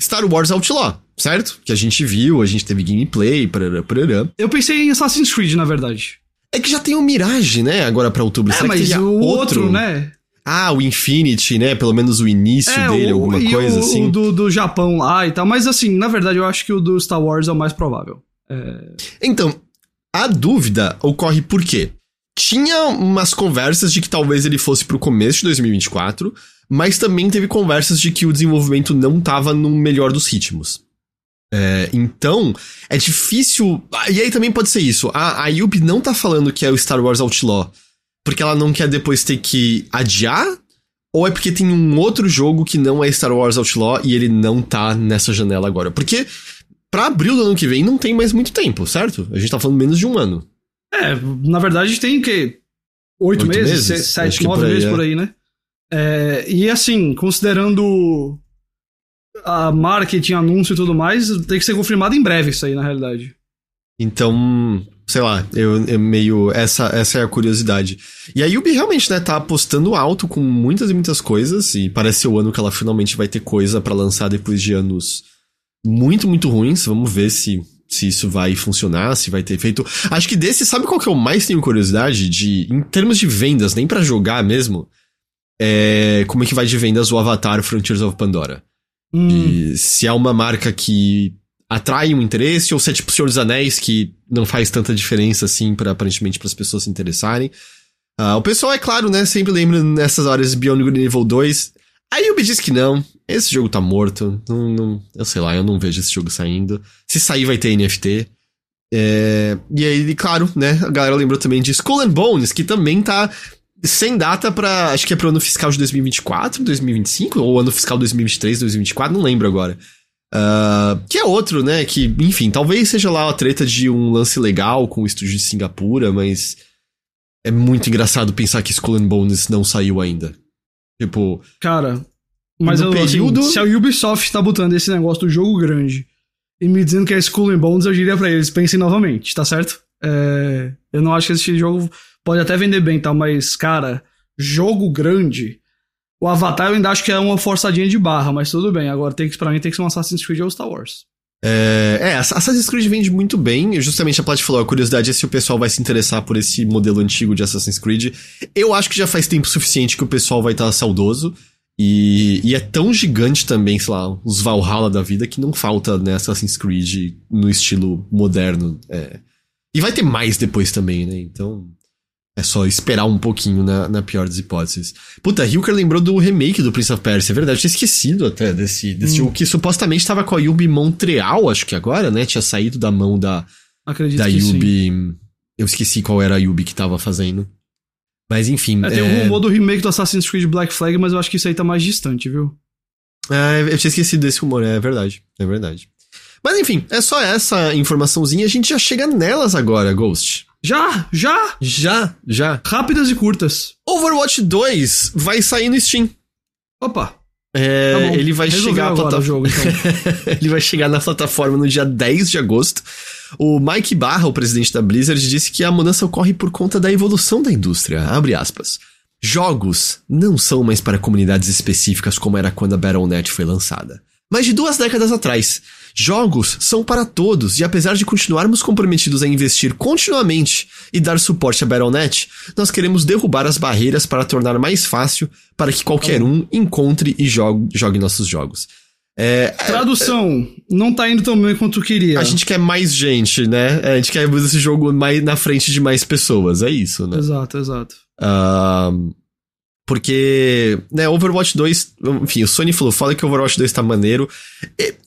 Star Wars Outlaw, certo? Que a gente viu, a gente teve gameplay, parará, parará. Eu pensei em Assassin's Creed, na verdade. É que já tem o Mirage, né, agora pra outubro. É, Será mas o outro, né? Ah, o Infinity, né? Pelo menos o início É, dele, o, alguma coisa o, assim. o do, do Japão lá e tal. Mas assim, na verdade, eu acho que o do Star Wars é o mais provável. É, Então, a dúvida ocorre por quê? Tinha umas conversas de que talvez ele fosse pro começo de 2024, mas também teve conversas de que o desenvolvimento não tava no melhor dos ritmos. É, então, é difícil. ah, E aí também pode ser isso. A, a Yubi não tá falando que é o Star Wars Outlaw porque ela não quer depois ter que adiar? Ou é porque tem um outro jogo que não é Star Wars Outlaw e ele não tá nessa janela agora? Porque pra abril do ano que vem não tem mais muito tempo, certo? A gente tá falando menos de um ano. É, na verdade tem o quê? Oito meses? meses? Sete, que nove meses é. por aí, né? É, e assim, considerando a marketing, anúncio e tudo mais, tem que ser confirmado em breve isso aí, na realidade. Então, sei lá, eu, eu meio. Essa, essa é a curiosidade. E a Yubi realmente, né, tá apostando alto com muitas e muitas coisas, e parece ser o ano que ela finalmente vai ter coisa pra lançar depois de anos muito, muito ruins. Vamos ver se, se isso vai funcionar, se vai ter efeito. Acho que desse, sabe qual que eu mais tenho curiosidade? De, em termos de vendas, nem pra jogar mesmo. É, como é que vai de vendas o Avatar Frontiers of Pandora? Hum, se é uma marca que atrai um interesse, ou se é tipo Senhor dos Anéis, que não faz tanta diferença assim, para aparentemente para as pessoas se interessarem. Ah, o pessoal, é claro, né, sempre lembra nessas horas Beyond Good Evil 2. A Yubi diz que não, esse jogo tá morto, não, não- eu sei lá, eu não vejo esse jogo saindo. Se sair vai ter NFT. É, e aí, claro, né, a galera lembrou também de Skull and Bones, que também tá sem data pra, acho que é pro ano fiscal de 2024, 2025, ou ano fiscal 2023, 2024, não lembro agora. Ah, que é outro, né? Que, enfim, talvez seja lá a treta de um lance legal com o estúdio de Singapura, mas é muito engraçado pensar que Skull and Bones não saiu ainda. Tipo, cara, mas no eu, assim, período- se a Ubisoft tá botando esse negócio do jogo grande e me dizendo que é Skull and Bones, eu diria pra eles, pensem novamente, tá certo? É, eu não acho que esse jogo pode até vender bem tal, mas, cara, jogo grande. O Avatar eu ainda acho que é uma forçadinha de barra, mas tudo bem. Agora tem que, pra mim tem que ser um Assassin's Creed ou Star Wars. É, é, Assassin's Creed vende muito bem. Justamente a Plat falou, a curiosidade é se o pessoal vai se interessar por esse modelo antigo de Assassin's Creed. Eu acho que já faz tempo suficiente que o pessoal vai estar saudoso. E, e é tão gigante também, sei lá, os Valhalla da vida, que não falta né, Assassin's Creed no estilo moderno. é. E vai ter mais depois também, né? Então. É só esperar um pouquinho na, na pior das hipóteses. Puta, Hilker lembrou do remake do Prince of Persia, é verdade, eu tinha esquecido até desse, desse jogo que supostamente estava com a Yubi Montreal, acho que agora, né? Tinha saído da mão da, Acredito da que sim. Yubi. Eu esqueci qual era a Yubi que tava fazendo. Mas enfim. É, tem é... um rumor do remake do Assassin's Creed Black Flag, mas eu acho que isso aí tá mais distante, viu? É, eu tinha esquecido desse rumor, é verdade. É verdade. Mas enfim, é só essa informaçãozinha, a gente já chega nelas agora, Ghost. Já, já! Já, já. Rápidas e curtas. Overwatch 2 vai sair no Steam. Opa, É, tá bom. ele vai Resolveu chegar à agora o plataforma. jogo, então. ele vai chegar na plataforma no dia 10 de agosto. O Mike Barra, o presidente da Blizzard, disse que a mudança ocorre por conta da evolução da indústria. Abre aspas. Jogos não são mais para comunidades específicas como era quando a Battle.net foi lançada. Mas de duas décadas atrás, jogos são para todos e apesar de continuarmos comprometidos a investir continuamente e dar suporte à Battle.net, nós queremos derrubar as barreiras para tornar mais fácil para que qualquer um encontre e jogue, jogue nossos jogos. É, Tradução, não tá indo tão bem quanto queria. a gente quer mais gente, né? A gente quer esse jogo mais na frente de mais pessoas, é isso, né? Exato, exato. Ah, porque, né, Overwatch 2, enfim, o Sony falou, fala que o Overwatch 2 tá maneiro.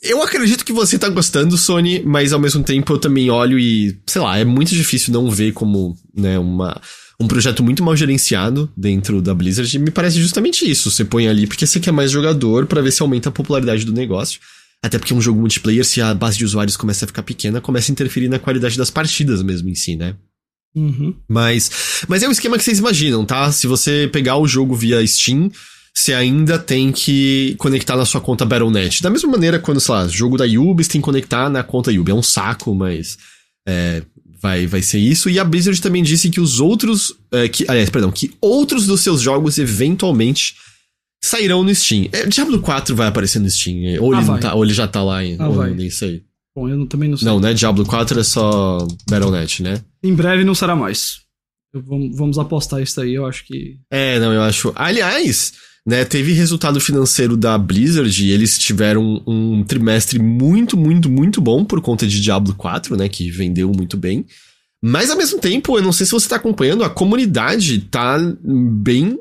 Eu acredito que você tá gostando, Sony, mas ao mesmo tempo eu também olho e, sei lá, é muito difícil não ver como, né, uma, um projeto muito mal gerenciado dentro da Blizzard. E me parece justamente isso. Você põe ali porque você quer mais jogador pra ver se aumenta a popularidade do negócio. Até porque um jogo multiplayer, se a base de usuários começa a ficar pequena, começa a interferir na qualidade das partidas mesmo em si, né? Uhum. Mas, mas é o esquema que vocês imaginam, tá? Se você pegar o jogo via Steam, você ainda tem que conectar na sua conta Battle.net. Da mesma maneira, quando, sei lá, jogo da Ubi, você tem que conectar na conta Ubi. É um saco, mas é, vai, vai ser isso. E a Blizzard também disse que os outros. É, que, aliás, perdão, que outros dos seus jogos eventualmente sairão no Steam. É, Diablo 4 vai aparecer no Steam. é, Ou, Ah, ele, tá, ou ele já tá lá, Ah, ou vai. nem sei. Bom, eu também não sei. Não, né? Diablo 4 é só Battle.net, né? Em breve não será mais. Eu- vamos, vamos apostar isso aí, eu acho que. É, não, eu acho. Aliás, né, teve resultado financeiro da Blizzard e eles tiveram um trimestre muito, muito, muito bom por conta de Diablo 4, né, que vendeu muito bem. Mas ao mesmo tempo, eu não sei se você tá acompanhando, a comunidade tá bem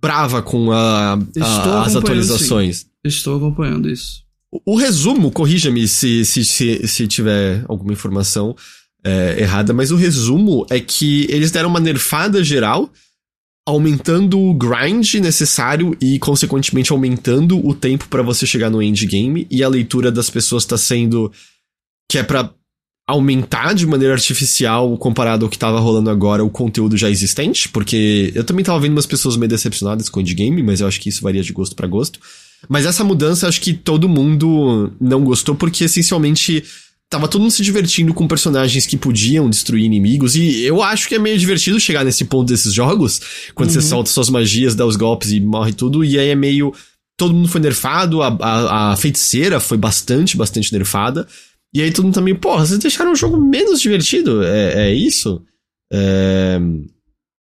brava com a, a- as atualizações. Estou acompanhando isso. O, resumo, corrija-me se, se, se, se tiver alguma informação é, errada, mas o resumo é que eles deram uma nerfada geral, aumentando o grind necessário e, consequentemente, aumentando o tempo pra você chegar no endgame, e a leitura das pessoas tá sendo que é pra aumentar de maneira artificial comparado ao que tava rolando agora o conteúdo já existente, porque eu também tava vendo umas pessoas meio decepcionadas com o endgame, mas eu acho que isso varia de gosto pra gosto. Mas essa mudança acho que todo mundo não gostou porque essencialmente tava todo mundo se divertindo com personagens que podiam destruir inimigos e eu acho que é meio divertido chegar nesse ponto desses jogos, quando você Uhum. solta suas magias, dá os golpes e morre tudo e aí é meio todo mundo foi nerfado, a, a, a feiticeira foi bastante, bastante nerfada. E aí todo mundo também, porra, vocês deixaram o jogo menos divertido? É, é isso? É...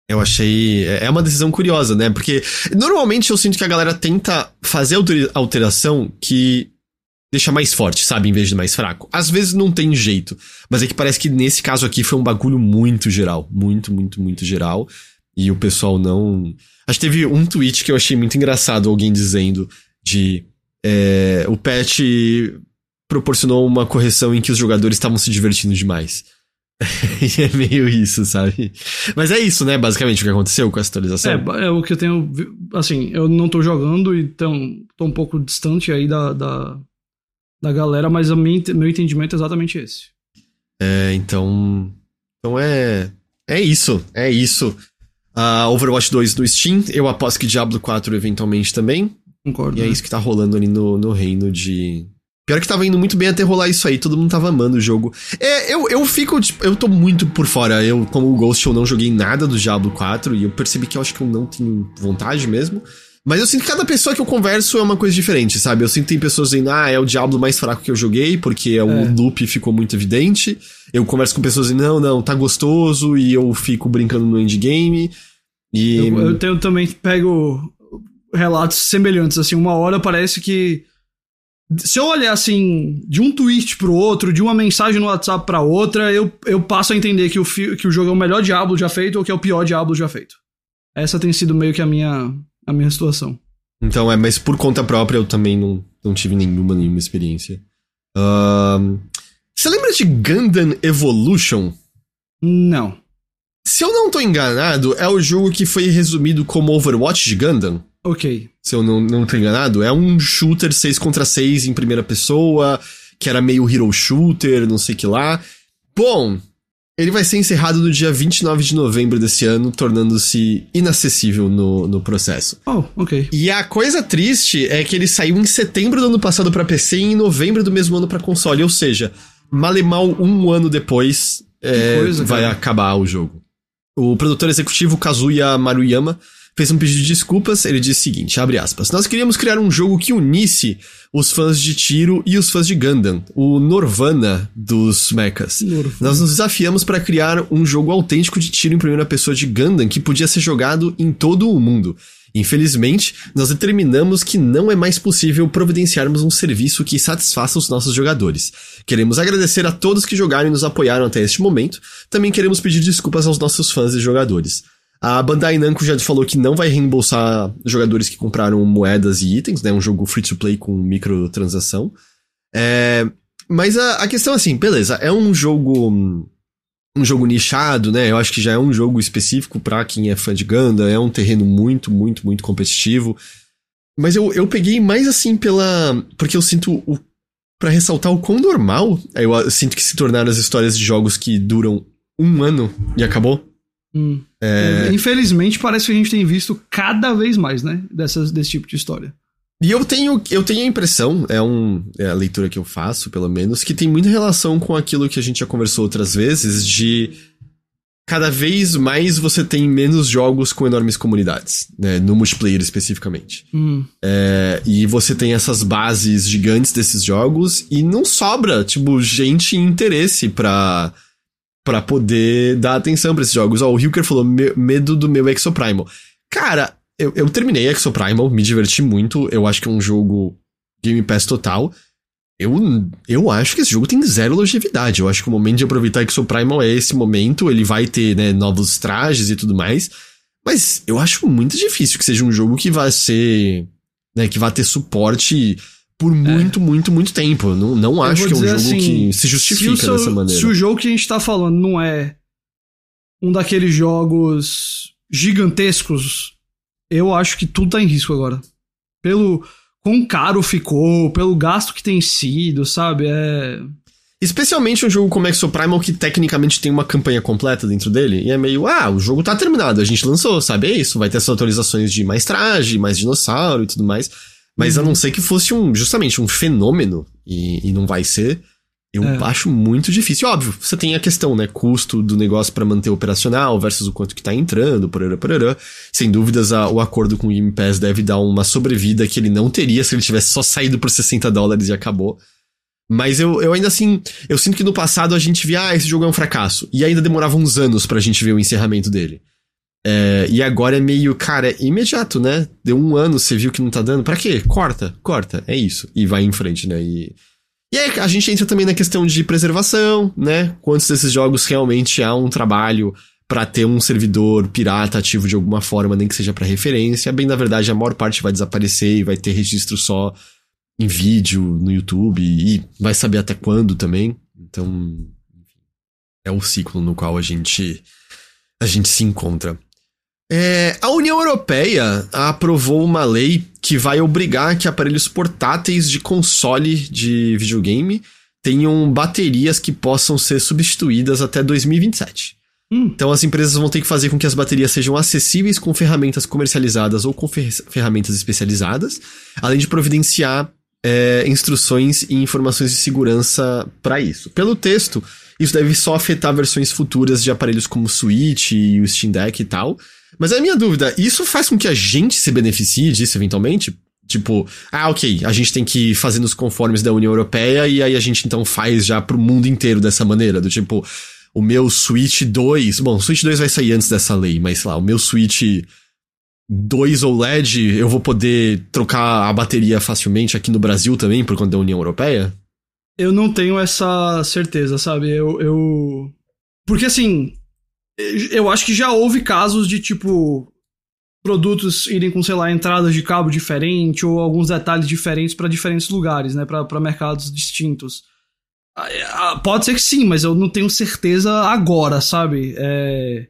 Eu achei. É é uma decisão curiosa, né? Porque normalmente eu sinto que a galera tenta fazer altera- alteração que deixa mais forte, sabe? Em vez de mais fraco. Às vezes não tem jeito. Mas é que parece que nesse caso aqui foi um bagulho muito geral. Muito, muito, muito geral. E o pessoal não. Acho que teve um tweet que eu achei muito engraçado, alguém dizendo de. é, o patch proporcionou uma correção em que os jogadores estavam se divertindo demais. e é meio isso, sabe? Mas é isso, né? Basicamente o que aconteceu com essa atualização. É, é o que eu tenho. Assim, eu não tô jogando, então tô um pouco distante aí da, da, da galera, mas o meu meu entendimento é exatamente esse. É, então. Então é. É isso. É isso. Ah, Overwatch 2 no Steam. Eu aposto que Diablo 4 eventualmente também. Concordo. E é né? isso que tá rolando ali no, no reino de. Pior que tava indo muito bem até rolar isso aí, todo mundo tava amando o jogo. É, eu, eu fico, tipo, eu tô muito por fora. Eu, como o Ghost, eu não joguei nada do Diablo 4 e eu percebi que eu acho que eu não tenho vontade mesmo. Mas eu sinto que cada pessoa que eu converso é uma coisa diferente, sabe? Eu sinto que tem pessoas dizendo, ah, é o Diablo mais fraco que eu joguei, porque o É. loop ficou muito evidente. Eu converso com pessoas dizendo, não, não, tá gostoso, e eu fico brincando no endgame. E. Eu, eu tenho também pego relatos semelhantes, assim, uma hora parece que se eu olhar assim de um tweet pro outro, de uma mensagem no WhatsApp pra outra, eu, eu passo a entender que o, que o jogo é o melhor Diablo já feito ou que é o pior Diablo já feito. Essa tem sido meio que a minha a minha situação. Então, é, mas por conta própria eu também não, não tive nenhuma, nenhuma experiência. Ahn, Você lembra de Gundam Evolution? Não. Se eu não tô enganado, é o jogo que foi resumido como Overwatch de Gundam. OK. Se eu não, não tô enganado, é um shooter 6 contra 6 em primeira pessoa, que era meio hero shooter, não sei que lá. Bom, ele vai ser encerrado no dia 29 de novembro desse ano, tornando-se inacessível no, no processo. Oh, OK. E a coisa triste é que ele saiu em setembro do ano passado pra PC e em novembro do mesmo ano pra console, ou seja, mal e mal um ano depois é, coisa, vai acabar o jogo. O produtor executivo Kazuya Maruyama fez um pedido de desculpas. Ele disse o seguinte: abre aspas. Nós queríamos criar um jogo que unisse os fãs de tiro e os fãs de Gundam, o Norvana dos mechas. Norvana. Nós nos desafiamos para criar um jogo autêntico de tiro em primeira pessoa de Gundam que podia ser jogado em todo o mundo. Infelizmente, nós determinamos que não é mais possível providenciarmos um serviço que satisfaça os nossos jogadores. Queremos agradecer a todos que jogaram e nos apoiaram até este momento. Também queremos pedir desculpas aos nossos fãs e jogadores. A Bandai Namco já falou que não vai reembolsar jogadores que compraram moedas e itens, né? Um jogo free to play com microtransação. É, mas a, a questão assim, beleza, é um jogo um jogo nichado, né? Eu acho que já é um jogo específico para quem é fã de Ganda, é um terreno muito, muito, muito competitivo. Mas eu, eu peguei mais assim pela. Porque eu sinto o. Pra ressaltar o quão normal, eu sinto que se tornaram as histórias de jogos que duram um ano e acabou. Hum. É... Infelizmente, parece que a gente tem visto cada vez mais, né? Dessas, desse tipo de história. E eu tenho, eu tenho a impressão, é, um, é a leitura que eu faço, pelo menos, que tem muita relação com aquilo que a gente já conversou outras vezes, de cada vez mais você tem menos jogos com enormes comunidades, né? No multiplayer especificamente. Hum. É, e você tem essas bases gigantes desses jogos e não sobra, tipo, gente e interesse pra, pra poder dar atenção pra esses jogos. Ó, o Hilker falou, medo do meu Exoprimal. Cara, eu, eu terminei Exoprimal, me diverti muito. Eu acho que é um jogo Game Pass total. Eu, eu acho que esse jogo tem zero longevidade. Eu acho que o momento de aproveitar Exoprimal é esse momento. Ele vai ter, né, novos trajes e tudo mais. Mas eu acho muito difícil que seja um jogo que vai ser. Né, que vai ter suporte por muito, é. muito, muito tempo. Não, não acho que é um jogo assim, que se justifica se dessa maneira. Se o jogo que a gente tá falando não é um daqueles jogos gigantescos eu acho que tudo tá em risco agora. Pelo quão caro ficou, pelo gasto que tem sido, sabe? É. Especialmente um jogo como Exoprimal que tecnicamente tem uma campanha completa dentro dele. E é meio, ah, o jogo tá terminado, a gente lançou, sabe? É isso, vai ter essas atualizações de mais traje, mais dinossauro e tudo mais. Mas uhum. a não ser que fosse um, justamente um fenômeno, e, e não vai ser, eu é. acho muito difícil. Óbvio, você tem a questão, né? Custo do negócio para manter operacional versus o quanto que tá entrando, porará, porará. Sem dúvidas, a, o acordo com o Game Pass deve dar uma sobrevida que ele não teria se ele tivesse só saído por 60 dólares e acabou. Mas eu, eu ainda assim, eu sinto que no passado a gente via, ah, esse jogo é um fracasso. E ainda demorava uns anos pra gente ver o encerramento dele. É, e agora é meio, cara, é imediato, né? Deu um ano, você viu que não tá dando. Pra quê? Corta, corta. É isso. E vai em frente, né? E e aí a gente entra também na questão de preservação, né? Quantos desses jogos realmente há um trabalho para ter um servidor pirata ativo de alguma forma, nem que seja para referência. Bem, na verdade, a maior parte vai desaparecer e vai ter registro só em vídeo, no YouTube, e vai saber até quando também. Então, é o ciclo no qual a gente a gente se encontra. É, a União Europeia aprovou uma lei que vai obrigar que aparelhos portáteis de console de videogame tenham baterias que possam ser substituídas até 2027. Hum. Então as empresas vão ter que fazer com que as baterias sejam acessíveis com ferramentas comercializadas ou com fer ferramentas especializadas, além de providenciar é, instruções e informações de segurança para isso. Pelo texto, isso deve só afetar versões futuras de aparelhos como o Switch e o Steam Deck e tal, mas a minha dúvida, isso faz com que a gente se beneficie disso eventualmente? Tipo, ah, ok, a gente tem que fazer nos conformes da União Europeia e aí a gente então faz já pro mundo inteiro dessa maneira, do tipo, o meu Switch 2, bom, o Switch 2 vai sair antes dessa lei, mas sei lá, o meu Switch 2 OLED, eu vou poder trocar a bateria facilmente aqui no Brasil também por conta da União Europeia? Eu não tenho essa certeza, sabe? Eu, eu... Porque assim, eu acho que já houve casos de, tipo, produtos irem com, sei lá, entradas de cabo diferente ou alguns detalhes diferentes para diferentes lugares, né? Para mercados distintos. Ah, é, ah, pode ser que sim, mas eu não tenho certeza agora, sabe? É...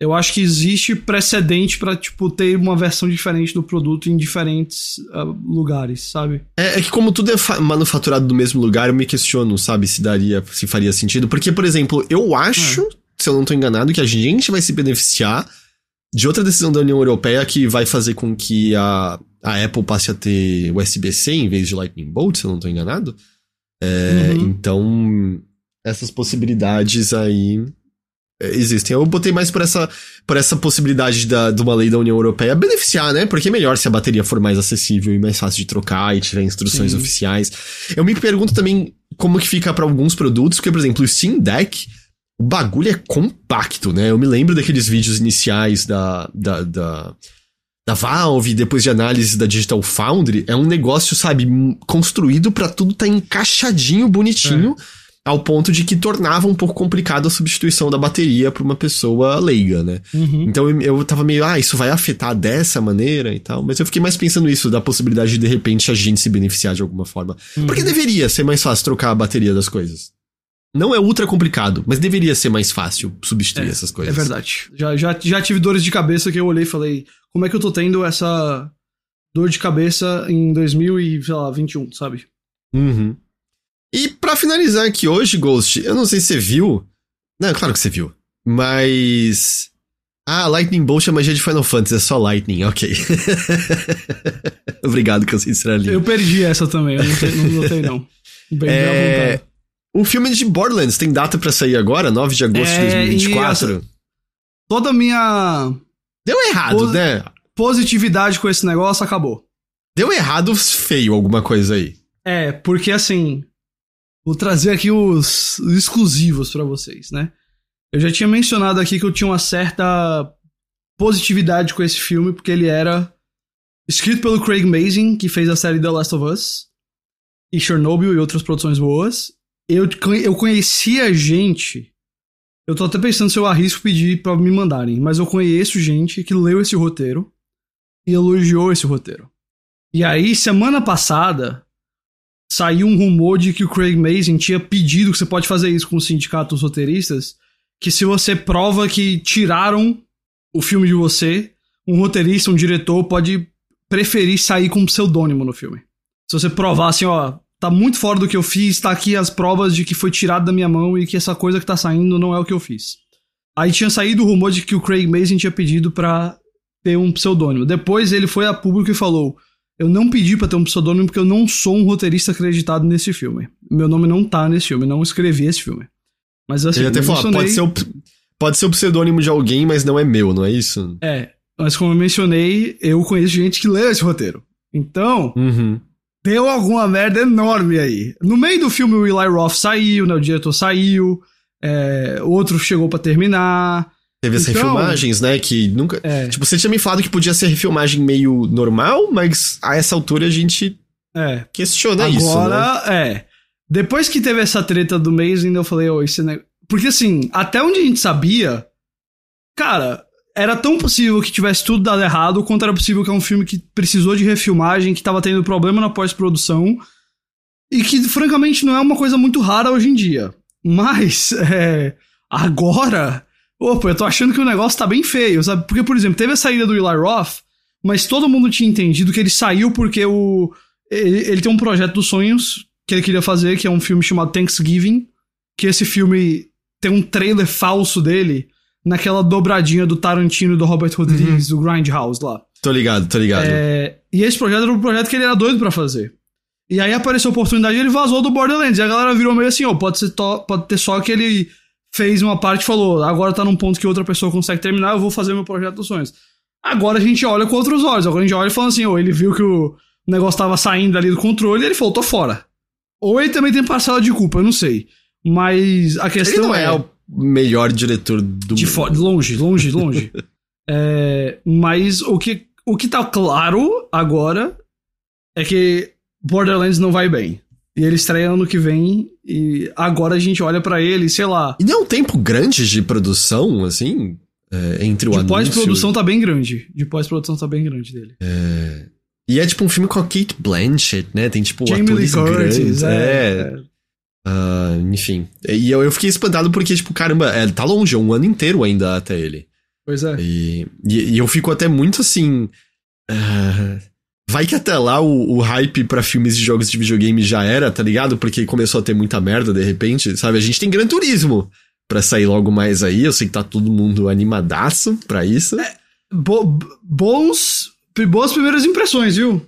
Eu acho que existe precedente para tipo, ter uma versão diferente do produto em diferentes uh, lugares, sabe? É, é, que como tudo é manufaturado do mesmo lugar, eu me questiono, sabe, se daria, se faria sentido. Porque, por exemplo, eu acho é se eu não estou enganado, que a gente vai se beneficiar de outra decisão da União Europeia que vai fazer com que a, a Apple passe a ter USB-C em vez de Lightning Bolt, se eu não estou enganado. É, uhum. Então, essas possibilidades aí é, existem. Eu botei mais por essa, por essa possibilidade da, de uma lei da União Europeia beneficiar, né? Porque é melhor se a bateria for mais acessível e mais fácil de trocar e tiver instruções Sim. oficiais. Eu me pergunto também como que fica para alguns produtos, porque, por exemplo, o Steam Deck o bagulho é compacto, né? Eu me lembro daqueles vídeos iniciais da, da, da, da Valve, depois de análise da Digital Foundry, é um negócio, sabe, construído para tudo tá encaixadinho, bonitinho. É ao ponto de que tornava um pouco complicado a substituição da bateria para uma pessoa leiga, né? Uhum. Então eu, eu tava meio, ah, isso vai afetar dessa maneira e tal, mas eu fiquei mais pensando isso, da possibilidade de de repente a gente se beneficiar de alguma forma. Uhum. Porque deveria ser mais fácil trocar a bateria das coisas. Não é ultra complicado, mas deveria ser mais fácil substituir é, essas coisas. É verdade. Já, já, já tive dores de cabeça que eu olhei e falei, como é que eu tô tendo essa dor de cabeça em 2021, sabe? Uhum. E para finalizar aqui hoje, Ghost, eu não sei se você viu. Não, claro que você viu. Mas. Ah, Lightning Bolt é magia de Final Fantasy, é só Lightning, ok. Obrigado, que eu sei Eu perdi essa também, eu não, notei não. Bem é... O filme de Borderlands tem data para sair agora, 9 de agosto é, de 2024. Essa... Toda a minha. Deu errado, Pos... né? Positividade com esse negócio acabou. Deu errado feio alguma coisa aí. É, porque assim, Vou trazer aqui os, os exclusivos para vocês, né? Eu já tinha mencionado aqui que eu tinha uma certa positividade com esse filme, porque ele era escrito pelo Craig Mazin, que fez a série The Last of Us, e Chernobyl e outras produções boas. Eu, eu conhecia gente. Eu tô até pensando se eu arrisco pedir para me mandarem, mas eu conheço gente que leu esse roteiro e elogiou esse roteiro. E aí, semana passada, saiu um rumor de que o Craig Mazin tinha pedido que você pode fazer isso com o sindicato dos roteiristas, que se você prova que tiraram o filme de você, um roteirista, um diretor pode preferir sair com um pseudônimo no filme. Se você provar assim, ó, tá muito fora do que eu fiz, tá aqui as provas de que foi tirado da minha mão e que essa coisa que tá saindo não é o que eu fiz. Aí tinha saído o rumor de que o Craig Mazin tinha pedido para ter um pseudônimo. Depois ele foi a público e falou: eu não pedi para ter um pseudônimo porque eu não sou um roteirista acreditado nesse filme. Meu nome não tá nesse filme, não escrevi esse filme. Mas assim, Ele até falou, pode ser, o, pode ser o pseudônimo de alguém, mas não é meu, não é isso? É, mas como eu mencionei, eu conheço gente que lê esse roteiro. Então, uhum. Deu alguma merda enorme aí. No meio do filme, o Eli Roth saiu, né, o diretor saiu, é, outro chegou para terminar. Teve as então, refilmagens, né? Que nunca. É. Tipo, você tinha me falado que podia ser refilmagem meio normal, mas a essa altura a gente é. questiona Agora, isso. Agora, né? é. Depois que teve essa treta do Mazing, eu falei, oh, esse negócio. Porque assim, até onde a gente sabia, cara, era tão possível que tivesse tudo dado errado, quanto era possível que é um filme que precisou de refilmagem, que tava tendo problema na pós-produção, e que, francamente, não é uma coisa muito rara hoje em dia. Mas, é, agora Opa, eu tô achando que o negócio tá bem feio, sabe? Porque, por exemplo, teve a saída do Eli Roth, mas todo mundo tinha entendido que ele saiu porque o. Ele, ele tem um projeto dos sonhos que ele queria fazer, que é um filme chamado Thanksgiving. Que esse filme tem um trailer falso dele naquela dobradinha do Tarantino do Robert Rodrigues, uhum. do Grindhouse lá. Tô ligado, tô ligado. É, e esse projeto era um projeto que ele era doido para fazer. E aí apareceu a oportunidade e ele vazou do Borderlands. E a galera virou meio assim, ó, oh, pode, ser pode ter só aquele fez uma parte e falou: agora tá num ponto que outra pessoa consegue terminar, eu vou fazer meu projeto dos sonhos. Agora a gente olha com outros olhos. Agora a gente olha e fala assim: ou ele viu que o negócio tava saindo ali do controle e ele falou: tô fora. Ou ele também tem parcela de culpa, eu não sei. Mas a questão ele não é, é melhor diretor do de mundo. longe, longe, longe. é, mas o que, o que tá claro agora é que Borderlands não vai bem. E ele estreia ano que vem e agora a gente olha para ele, sei lá. E não é um tempo grande de produção, assim? É, entre o de anúncio... pós-produção tá bem grande. De pós-produção tá bem grande dele. É... E é tipo um filme com a Kate Blanchett, né? Tem tipo Jamie atores Lee Curtis, grandes. É. é. Uh, enfim. E eu, eu fiquei espantado porque, tipo, caramba, é, tá longe, é um ano inteiro ainda até ele. Pois é. E, e, e eu fico até muito assim. Uh, Vai que até lá o, o hype para filmes e jogos de videogame já era, tá ligado? Porque começou a ter muita merda de repente, sabe? A gente tem Gran Turismo pra sair logo mais aí. Eu sei que tá todo mundo animadaço pra isso. É, bo boas primeiras impressões, viu?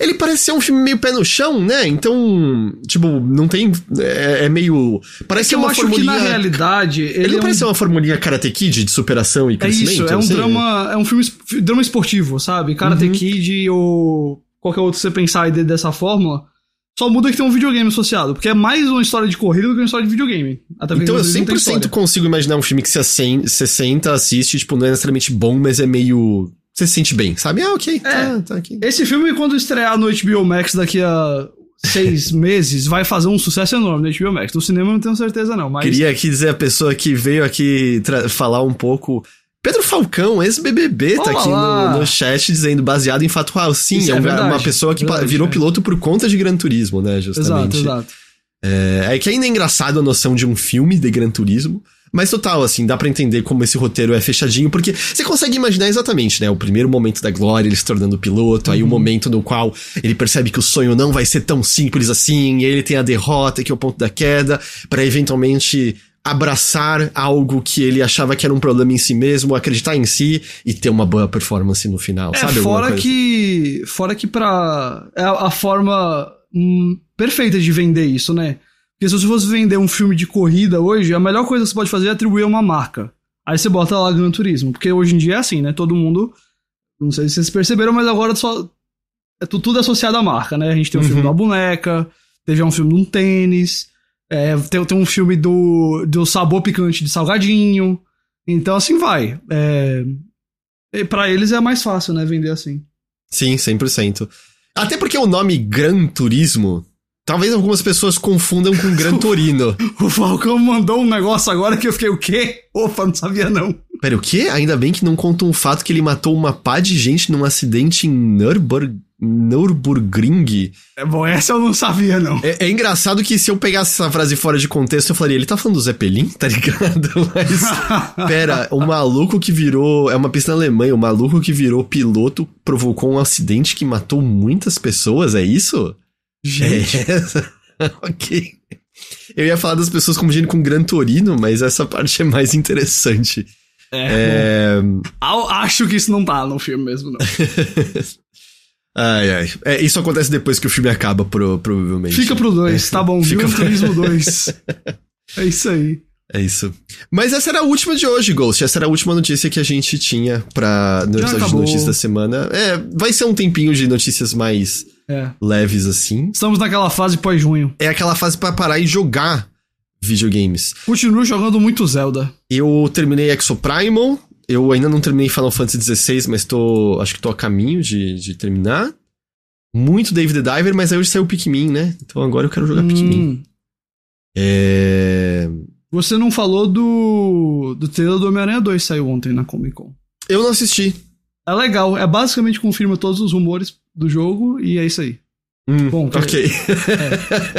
Ele parece ser um filme meio pé no chão, né? Então, tipo, não tem. É, é meio. Parece ser uma formulinha. Que na realidade. Ele, ele não é parece um... uma formulinha Karate Kid de superação e crescimento? É isso, é um assim? drama. É um filme drama esportivo, sabe? Karate uhum. Kid ou qualquer outro que você pensar aí dessa fórmula. Só muda que tem um videogame associado, porque é mais uma história de corrida do que uma história de videogame. Até então eu 100% consigo imaginar um filme que você senta, assiste, tipo, não é necessariamente bom, mas é meio você se sente bem, sabe? Ah, ok, tá, tá aqui. Esse filme, quando estrear no HBO Max daqui a seis meses, vai fazer um sucesso enorme no HBO Max. No cinema eu não tenho certeza, não. Mas... Queria aqui dizer a pessoa que veio aqui falar um pouco. Pedro Falcão, ex-BBB, tá aqui no, no, chat dizendo, baseado em fato real. Sim, Isso é, é verdade, uma pessoa que verdade, virou é. piloto por conta de Gran Turismo, né, justamente. Exato, exato. É, é que ainda é engraçado a noção de um filme de Gran Turismo, mas total, assim, dá para entender como esse roteiro é fechadinho, porque você consegue imaginar exatamente, né? O primeiro momento da glória, ele se tornando piloto, uhum. aí o momento no qual ele percebe que o sonho não vai ser tão simples assim, e ele tem a derrota, que é o ponto da queda, para eventualmente abraçar algo que ele achava que era um problema em si mesmo, acreditar em si e ter uma boa performance no final, é, sabe? Fora que, fora que pra. É a, a forma hum, perfeita de vender isso, né? Porque se você fosse vender um filme de corrida hoje, a melhor coisa que você pode fazer é atribuir uma marca. Aí você bota lá Gran Turismo. Porque hoje em dia é assim, né? Todo mundo. Não sei se vocês perceberam, mas agora só. É tudo associado à marca, né? A gente tem um uhum. filme da boneca, teve um filme de um tênis, é, tem, tem um filme do, do sabor picante de salgadinho. Então assim vai. É, para eles é mais fácil, né? Vender assim. Sim, 100%. Até porque o nome Gran Turismo Talvez algumas pessoas confundam com Gran Torino. o Falcão mandou um negócio agora que eu fiquei, o quê? Opa, não sabia não. Pera, o quê? Ainda bem que não conta um fato que ele matou uma pá de gente num acidente em Nürburg... Nürburgring. É bom, essa eu não sabia, não. É, é, engraçado que se eu pegasse essa frase fora de contexto, eu falaria, ele tá falando do Zeppelin, tá ligado? Mas, pera, o maluco que virou, é uma pista na Alemanha, o maluco que virou piloto provocou um acidente que matou muitas pessoas, é isso? Gente. É, ok. Eu ia falar das pessoas confundindo com Gran Torino, mas essa parte é mais interessante. É. é... Acho que isso não tá no filme mesmo, não. ai, ai. É, isso acontece depois que o filme acaba, pro, provavelmente. Fica pro 2, é. tá bom. Fica Gran Turismo 2. é isso aí. É isso. Mas essa era a última de hoje, Ghost. Essa era a última notícia que a gente tinha pra, no episódio de notícias da semana. É, vai ser um tempinho de notícias mais é. leves assim. Estamos naquela fase pós-junho. É aquela fase para parar e jogar videogames. Continuo jogando muito Zelda. Eu terminei Exoprimal. Eu ainda não terminei Final Fantasy XVI, mas tô. Acho que tô a caminho de, de terminar. Muito David the Diver, mas aí hoje saiu o Pikmin, né? Então agora eu quero jogar hum. Pikmin. É. Você não falou do. do trailer do Homem-Aranha 2 saiu ontem na Comic Con. Eu não assisti. É legal. É basicamente confirma todos os rumores do jogo e é isso aí. Hum, Bom, ok.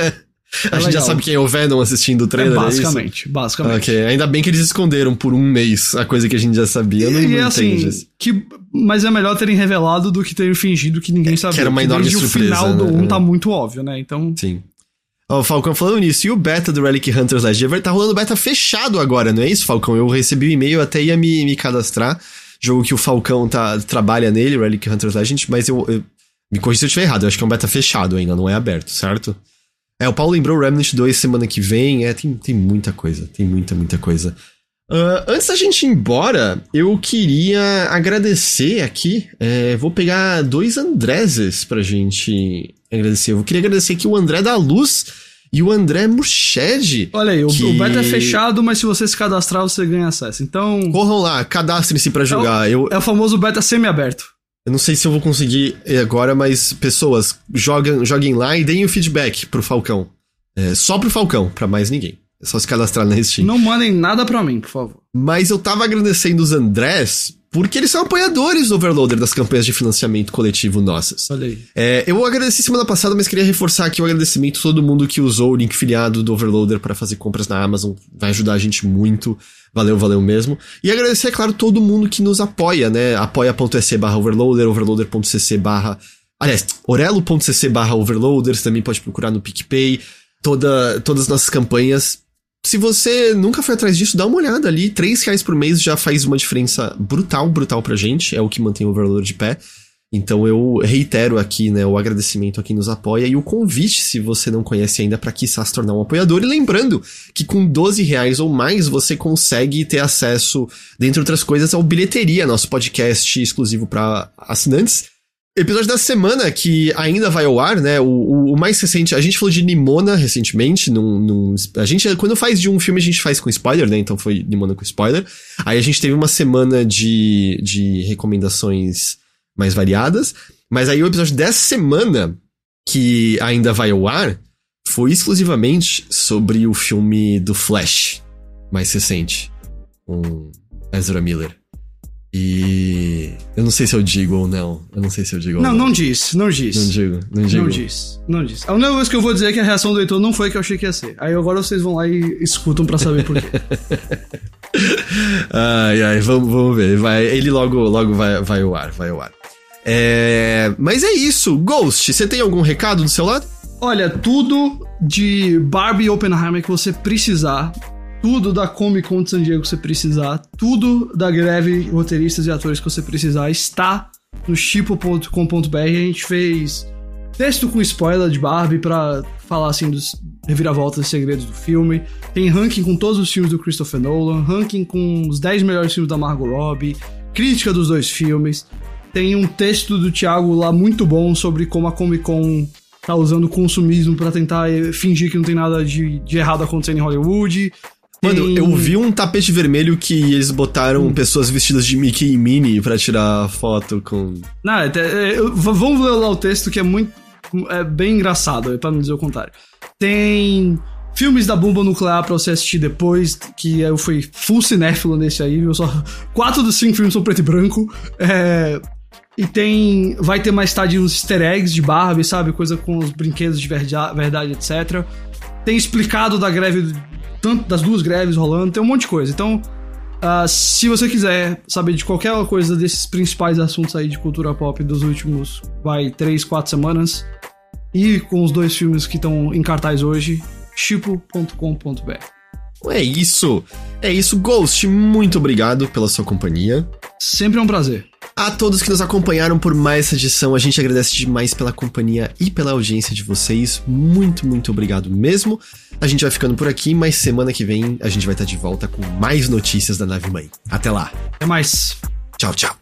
É, a gente já sabe quem é o Venom assistindo o trailer, é basicamente, é basicamente. Ok, ainda bem que eles esconderam por um mês a coisa que a gente já sabia. Eu não, e, não é assim, que, mas é melhor terem revelado do que terem fingido que ninguém sabia. Que era uma enorme surpresa. o final né? do 1 um tá muito óbvio, né? Então. Sim. Ó, o Falcão falando nisso, e o beta do Relic Hunters Last Ever tá rolando beta fechado agora, não é isso, Falcão? Eu recebi o um e-mail, até ia me, me cadastrar. Jogo que o Falcão tá, trabalha nele, Relic Hunters Legend, mas eu, eu me corrija se eu estiver errado, eu acho que é um beta fechado ainda, não é aberto, certo? É, o Paulo lembrou Remnant 2 semana que vem, é, tem, tem muita coisa, tem muita, muita coisa. Uh, antes da gente ir embora, eu queria agradecer aqui. É, vou pegar dois Andreses pra gente agradecer. Eu queria agradecer aqui o André da Luz e o André Murched. Olha aí, que... o beta é fechado, mas se você se cadastrar, você ganha acesso. Então. Corram lá, cadastrem-se para jogar. É o, eu... é o famoso beta semi-aberto. Eu não sei se eu vou conseguir agora, mas pessoas, joguem, joguem lá e deem o feedback pro Falcão. É, só pro Falcão, para mais ninguém. É só se cadastrar na Steam. Não mandem nada para mim, por favor. Mas eu tava agradecendo os Andrés porque eles são apoiadores do Overloader das campanhas de financiamento coletivo nossas. Olha aí. É, eu agradeci semana passada, mas queria reforçar aqui o agradecimento a todo mundo que usou o link filiado do Overloader para fazer compras na Amazon. Vai ajudar a gente muito. Valeu, valeu mesmo. E agradecer, é claro, todo mundo que nos apoia, né? apoia.se barra overloader, overloader.cc barra... Aliás, orelo.cc barra overloader, você também pode procurar no PicPay. Toda, todas as nossas campanhas se você nunca foi atrás disso, dá uma olhada ali. Três reais por mês já faz uma diferença brutal, brutal pra gente. É o que mantém o valor de pé. Então eu reitero aqui, né, o agradecimento a quem nos apoia e o convite, se você não conhece ainda, para quiçá se tornar um apoiador. E lembrando que com 12 reais ou mais você consegue ter acesso, dentre outras coisas, ao Bilheteria, nosso podcast exclusivo para assinantes Episódio da semana que ainda vai ao ar, né? O, o, o, mais recente, a gente falou de Nimona recentemente. Num, num, a gente, quando faz de um filme, a gente faz com spoiler, né? Então foi Nimona com spoiler. Aí a gente teve uma semana de, de recomendações mais variadas. Mas aí o episódio dessa semana, que ainda vai ao ar, foi exclusivamente sobre o filme do Flash, mais recente, com Ezra Miller. E eu não sei se eu digo ou não. Eu não sei se eu digo não, ou não. Não diz, não diz. Não digo, não digo. Não diz, não diz. A única coisa que eu vou dizer é que a reação do Heitor não foi a que eu achei que ia ser. Aí agora vocês vão lá e escutam para saber por quê. ai, ai, vamos, vamos ver. Vai, ele logo, logo vai, vai ao ar, vai ao ar. É, mas é isso. Ghost, você tem algum recado do seu lado? Olha, tudo de Barbie Oppenheimer que você precisar tudo da Comic Con de San Diego que você precisar, tudo da greve roteiristas e atores que você precisar está no chipo.com.br. A gente fez texto com spoiler de Barbie para falar assim dos reviravoltas e segredos do filme. Tem ranking com todos os filmes do Christopher Nolan, ranking com os 10 melhores filmes da Margot Robbie, crítica dos dois filmes. Tem um texto do Thiago lá muito bom sobre como a Comic Con tá usando o consumismo para tentar fingir que não tem nada de, de errado acontecendo em Hollywood. Mano, eu vi um tapete vermelho que eles botaram hum. pessoas vestidas de Mickey e Minnie pra tirar foto com. Não, é, é, vamos ler lá o texto que é muito. É bem engraçado, pra não dizer o contrário. Tem filmes da bomba nuclear pra você assistir depois, que eu fui full cinéfilo nesse aí, viu? Só quatro dos cinco filmes são preto e branco. É, e tem. Vai ter mais tarde uns easter eggs de Barbie, sabe? Coisa com os brinquedos de verdade, etc. Tem explicado da greve tanto das duas greves rolando, tem um monte de coisa. Então, uh, se você quiser saber de qualquer coisa desses principais assuntos aí de cultura pop dos últimos, vai, três, quatro semanas, e com os dois filmes que estão em cartaz hoje, chipo.com.br. É isso. É isso, Ghost. Muito obrigado pela sua companhia. Sempre é um prazer. A todos que nos acompanharam por mais essa edição, a gente agradece demais pela companhia e pela audiência de vocês. Muito, muito obrigado mesmo. A gente vai ficando por aqui, mas semana que vem a gente vai estar de volta com mais notícias da nave mãe. Até lá. Até mais. Tchau, tchau.